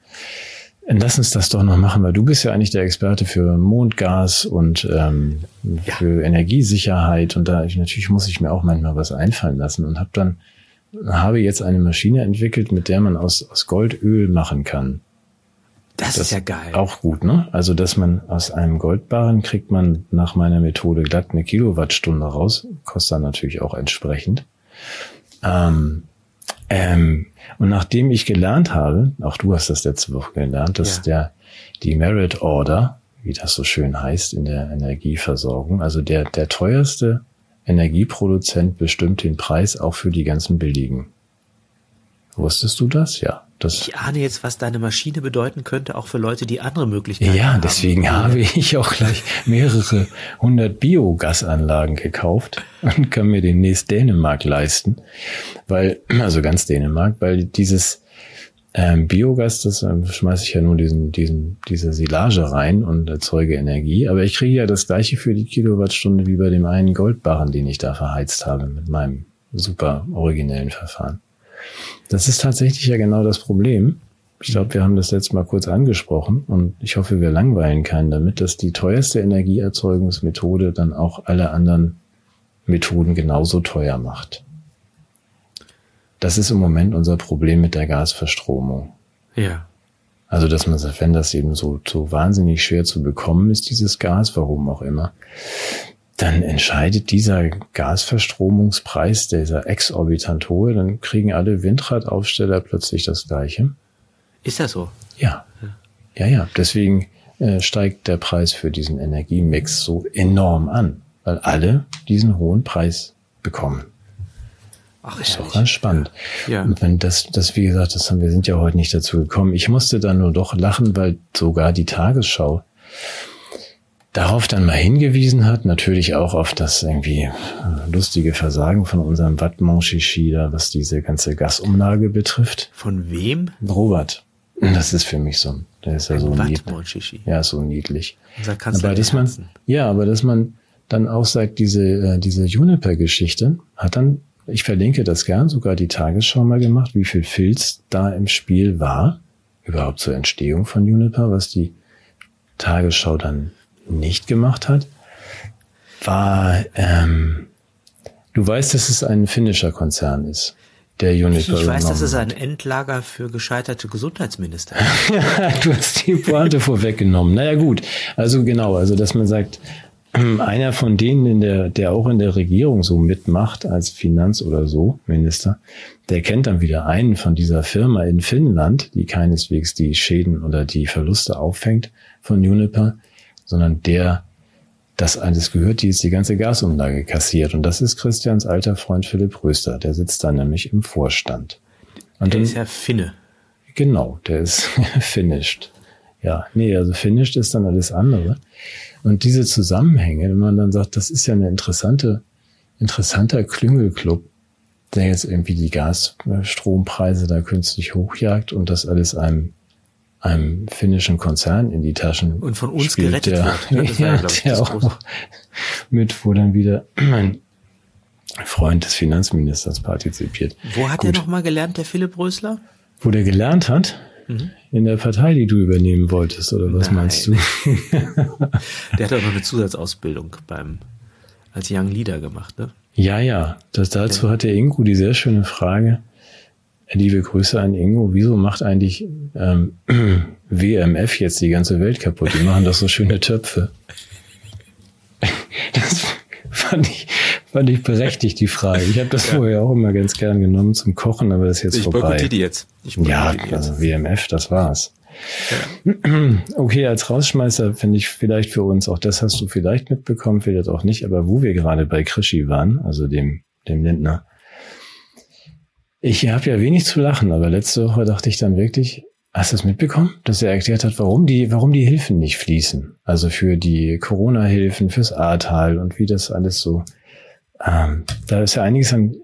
lass uns das doch noch machen, weil du bist ja eigentlich der Experte für Mondgas und ähm, ja. für Energiesicherheit und da ich, natürlich muss ich mir auch manchmal was einfallen lassen und habe dann habe jetzt eine Maschine entwickelt, mit der man aus, aus Gold Öl machen kann. Das, das, ist ja geil. Auch gut, ne? Also, dass man aus einem Goldbarren kriegt man nach meiner Methode glatt eine Kilowattstunde raus, kostet dann natürlich auch entsprechend. Ähm, ähm, und nachdem ich gelernt habe, auch du hast das letzte Woche gelernt, dass ja. der die Merit Order, wie das so schön heißt in der Energieversorgung, also der der teuerste Energieproduzent bestimmt den Preis auch für die ganzen billigen. Wusstest du das? Ja. Das ich ahne jetzt, was deine Maschine bedeuten könnte, auch für Leute, die andere Möglichkeiten ja, haben. Ja, deswegen habe ich auch gleich mehrere hundert Biogasanlagen gekauft und kann mir demnächst Dänemark leisten, weil, also ganz Dänemark, weil dieses ähm, Biogas, das ähm, schmeiße ich ja nur diesen, diesen, diese Silage rein und erzeuge Energie. Aber ich kriege ja das gleiche für die Kilowattstunde wie bei dem einen Goldbarren, den ich da verheizt habe mit meinem super originellen Verfahren. Das ist tatsächlich ja genau das Problem. Ich glaube, wir haben das letzte Mal kurz angesprochen und ich hoffe, wir langweilen keinen damit, dass die teuerste Energieerzeugungsmethode dann auch alle anderen Methoden genauso teuer macht. Das ist im Moment unser Problem mit der Gasverstromung. Ja. Also, dass man sagt, wenn das eben so, so wahnsinnig schwer zu bekommen ist, dieses Gas, warum auch immer, dann entscheidet dieser Gasverstromungspreis, dieser exorbitant hohe, dann kriegen alle Windradaufsteller plötzlich das Gleiche. Ist das so? Ja. Ja, ja. Deswegen äh, steigt der Preis für diesen Energiemix so enorm an, weil alle diesen hohen Preis bekommen. Ach, ist doch ganz spannend. Ja. Und wenn das, das, wie gesagt, das haben wir sind ja heute nicht dazu gekommen. Ich musste dann nur doch lachen, weil sogar die Tagesschau darauf dann mal hingewiesen hat, natürlich auch auf das irgendwie äh, lustige Versagen von unserem Wattmanchichi da, was diese ganze Gasumlage betrifft. Von wem? Robert. Das ist für mich so, der ist ja so niedlich. Ja, so niedlich. aber dass man, ja, aber dass man dann auch sagt, diese, äh, diese Juniper-Geschichte hat dann ich verlinke das gern, sogar die Tagesschau mal gemacht, wie viel Filz da im Spiel war, überhaupt zur Entstehung von Juniper, was die Tagesschau dann nicht gemacht hat, war, ähm, du weißt, dass es ein finnischer Konzern ist. Der Juniper ich weiß, dass es ein Endlager für gescheiterte Gesundheitsminister ist. du hast die Pointe vorweggenommen. Naja gut, also genau, also dass man sagt, einer von denen, in der, der auch in der Regierung so mitmacht als Finanz- oder so Minister, der kennt dann wieder einen von dieser Firma in Finnland, die keineswegs die Schäden oder die Verluste auffängt von Juniper, sondern der das alles gehört, die jetzt die ganze Gasumlage kassiert. Und das ist Christians alter Freund Philipp Röster. Der sitzt da nämlich im Vorstand. Und der dann, ist ja Finne. Genau, der ist finished. Ja, nee, also finished ist dann alles andere. Und diese Zusammenhänge, wenn man dann sagt, das ist ja eine interessante, interessanter Klüngelclub, der jetzt irgendwie die Gasstrompreise da künstlich hochjagt und das alles einem einem finnischen Konzern in die Taschen und von uns spielt, gerettet der, wird. Ja, ja, ja der auch mit, wo dann wieder ein Freund des Finanzministers partizipiert. Wo hat Gut. er nochmal gelernt, der Philipp Rösler? Wo der gelernt hat? Mhm. In der Partei, die du übernehmen wolltest, oder was Nein. meinst du? der hat auch noch eine Zusatzausbildung beim als Young Leader gemacht, ne? Ja, ja. Das, dazu ja. hat der Ingo die sehr schöne Frage. Liebe Grüße an Ingo. Wieso macht eigentlich ähm, WMF jetzt die ganze Welt kaputt? Die machen doch so schöne Töpfe. Das fand ich, fand ich berechtigt, die Frage. Ich habe das ja. vorher auch immer ganz gern genommen zum Kochen, aber das ist jetzt ich vorbei. Ich die jetzt. Ich ja, die also jetzt. WMF, das war's. Ja. Okay, als Rausschmeißer finde ich vielleicht für uns, auch das hast du vielleicht mitbekommen, vielleicht auch nicht, aber wo wir gerade bei Krischi waren, also dem, dem Lindner. Ich habe ja wenig zu lachen, aber letzte Woche dachte ich dann wirklich, hast du es mitbekommen, dass er erklärt hat, warum die, warum die Hilfen nicht fließen? Also für die Corona-Hilfen, fürs Ahrtal und wie das alles so ähm, da ist ja einiges an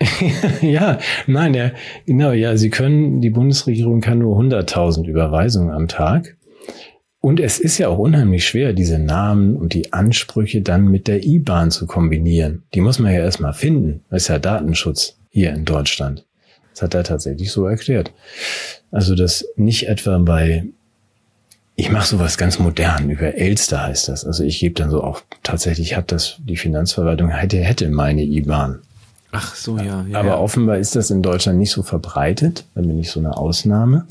ja, nein, ja, genau, ja, sie können, die Bundesregierung kann nur 100.000 Überweisungen am Tag. Und es ist ja auch unheimlich schwer, diese Namen und die Ansprüche dann mit der IBAN zu kombinieren. Die muss man ja erstmal finden. Das ist ja Datenschutz hier in Deutschland. Das hat er tatsächlich so erklärt. Also das nicht etwa bei, ich mache sowas ganz modern, über Elster heißt das. Also ich gebe dann so auch, tatsächlich hat das die Finanzverwaltung, hätte, hätte meine IBAN. Ach so, ja. ja Aber ja. offenbar ist das in Deutschland nicht so verbreitet. Dann bin ich so eine Ausnahme.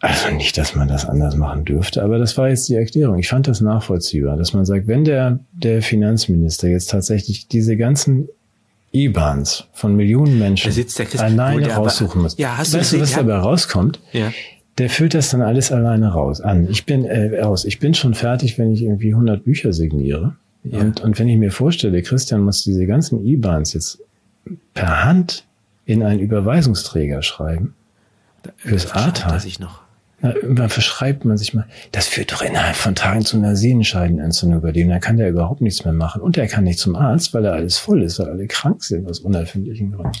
Also nicht, dass man das anders machen dürfte, aber das war jetzt die Erklärung. Ich fand das nachvollziehbar, dass man sagt, wenn der, der Finanzminister jetzt tatsächlich diese ganzen IBANs von Millionen Menschen alleine raussuchen muss. Ja, hast du weißt du, was dabei rauskommt? Ja. Der füllt das dann alles alleine raus an. Ich bin äh, aus. Ich bin schon fertig, wenn ich irgendwie 100 Bücher signiere. Ja. Und, und wenn ich mir vorstelle, Christian muss diese ganzen IBANs jetzt per Hand in einen Überweisungsträger schreiben. Fürs Ahrtal. ich noch. Na, irgendwann verschreibt man sich mal, das führt doch innerhalb von Tagen zu einer Sehenscheidenentzündung bei dem. Da kann der überhaupt nichts mehr machen. Und er kann nicht zum Arzt, weil er alles voll ist, weil alle krank sind aus unerfindlichen Gründen.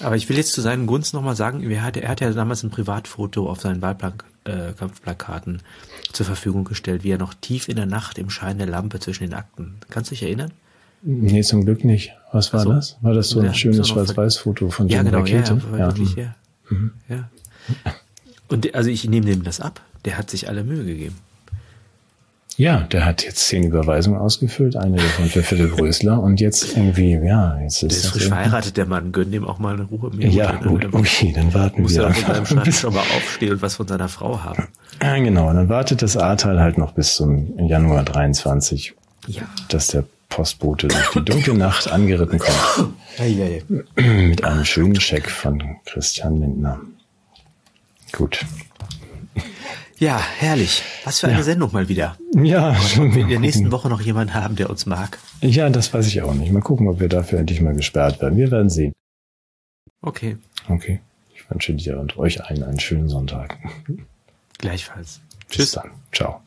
Aber ich will jetzt zu seinen Gunst nochmal sagen, er hat, er hat ja damals ein Privatfoto auf seinen Wahlkampfplakaten äh, zur Verfügung gestellt, wie er noch tief in der Nacht im Schein der Lampe zwischen den Akten. Kannst du dich erinnern? Nee, zum Glück nicht. Was war also, das? War das so ein ja, schönes Schwarz-Weiß-Foto von ja, genau, Rakete? Ja, ja. Wirklich, ja. Mhm. ja. Und also ich nehme dem das ab. Der hat sich alle Mühe gegeben. Ja, der hat jetzt zehn Überweisungen ausgefüllt, eine davon für Philipp Rösler und jetzt irgendwie, ja, jetzt ist Der ist frisch verheiratet, der Mann, gönn dem auch mal eine Ruhe. Mehr ja, gut, okay, dann warten muss wir. Muss er von seinem Schreibtisch schon mal aufstehen und was von seiner Frau haben. Ja, genau, dann wartet das A-Teil halt noch bis zum Januar 23, ja. dass der Postbote durch die dunkle Nacht angeritten kommt. Mit einem schönen Scheck von Christian Lindner. Gut. Ja, herrlich. Was für eine ja. Sendung mal wieder. Ja. Und wir in der nächsten Woche noch jemanden haben, der uns mag. Ja, das weiß ich auch nicht. Mal gucken, ob wir dafür endlich mal gesperrt werden. Wir werden sehen. Okay. Okay. Ich wünsche dir und euch allen einen schönen Sonntag. Gleichfalls. Bis Tschüss. dann. Ciao.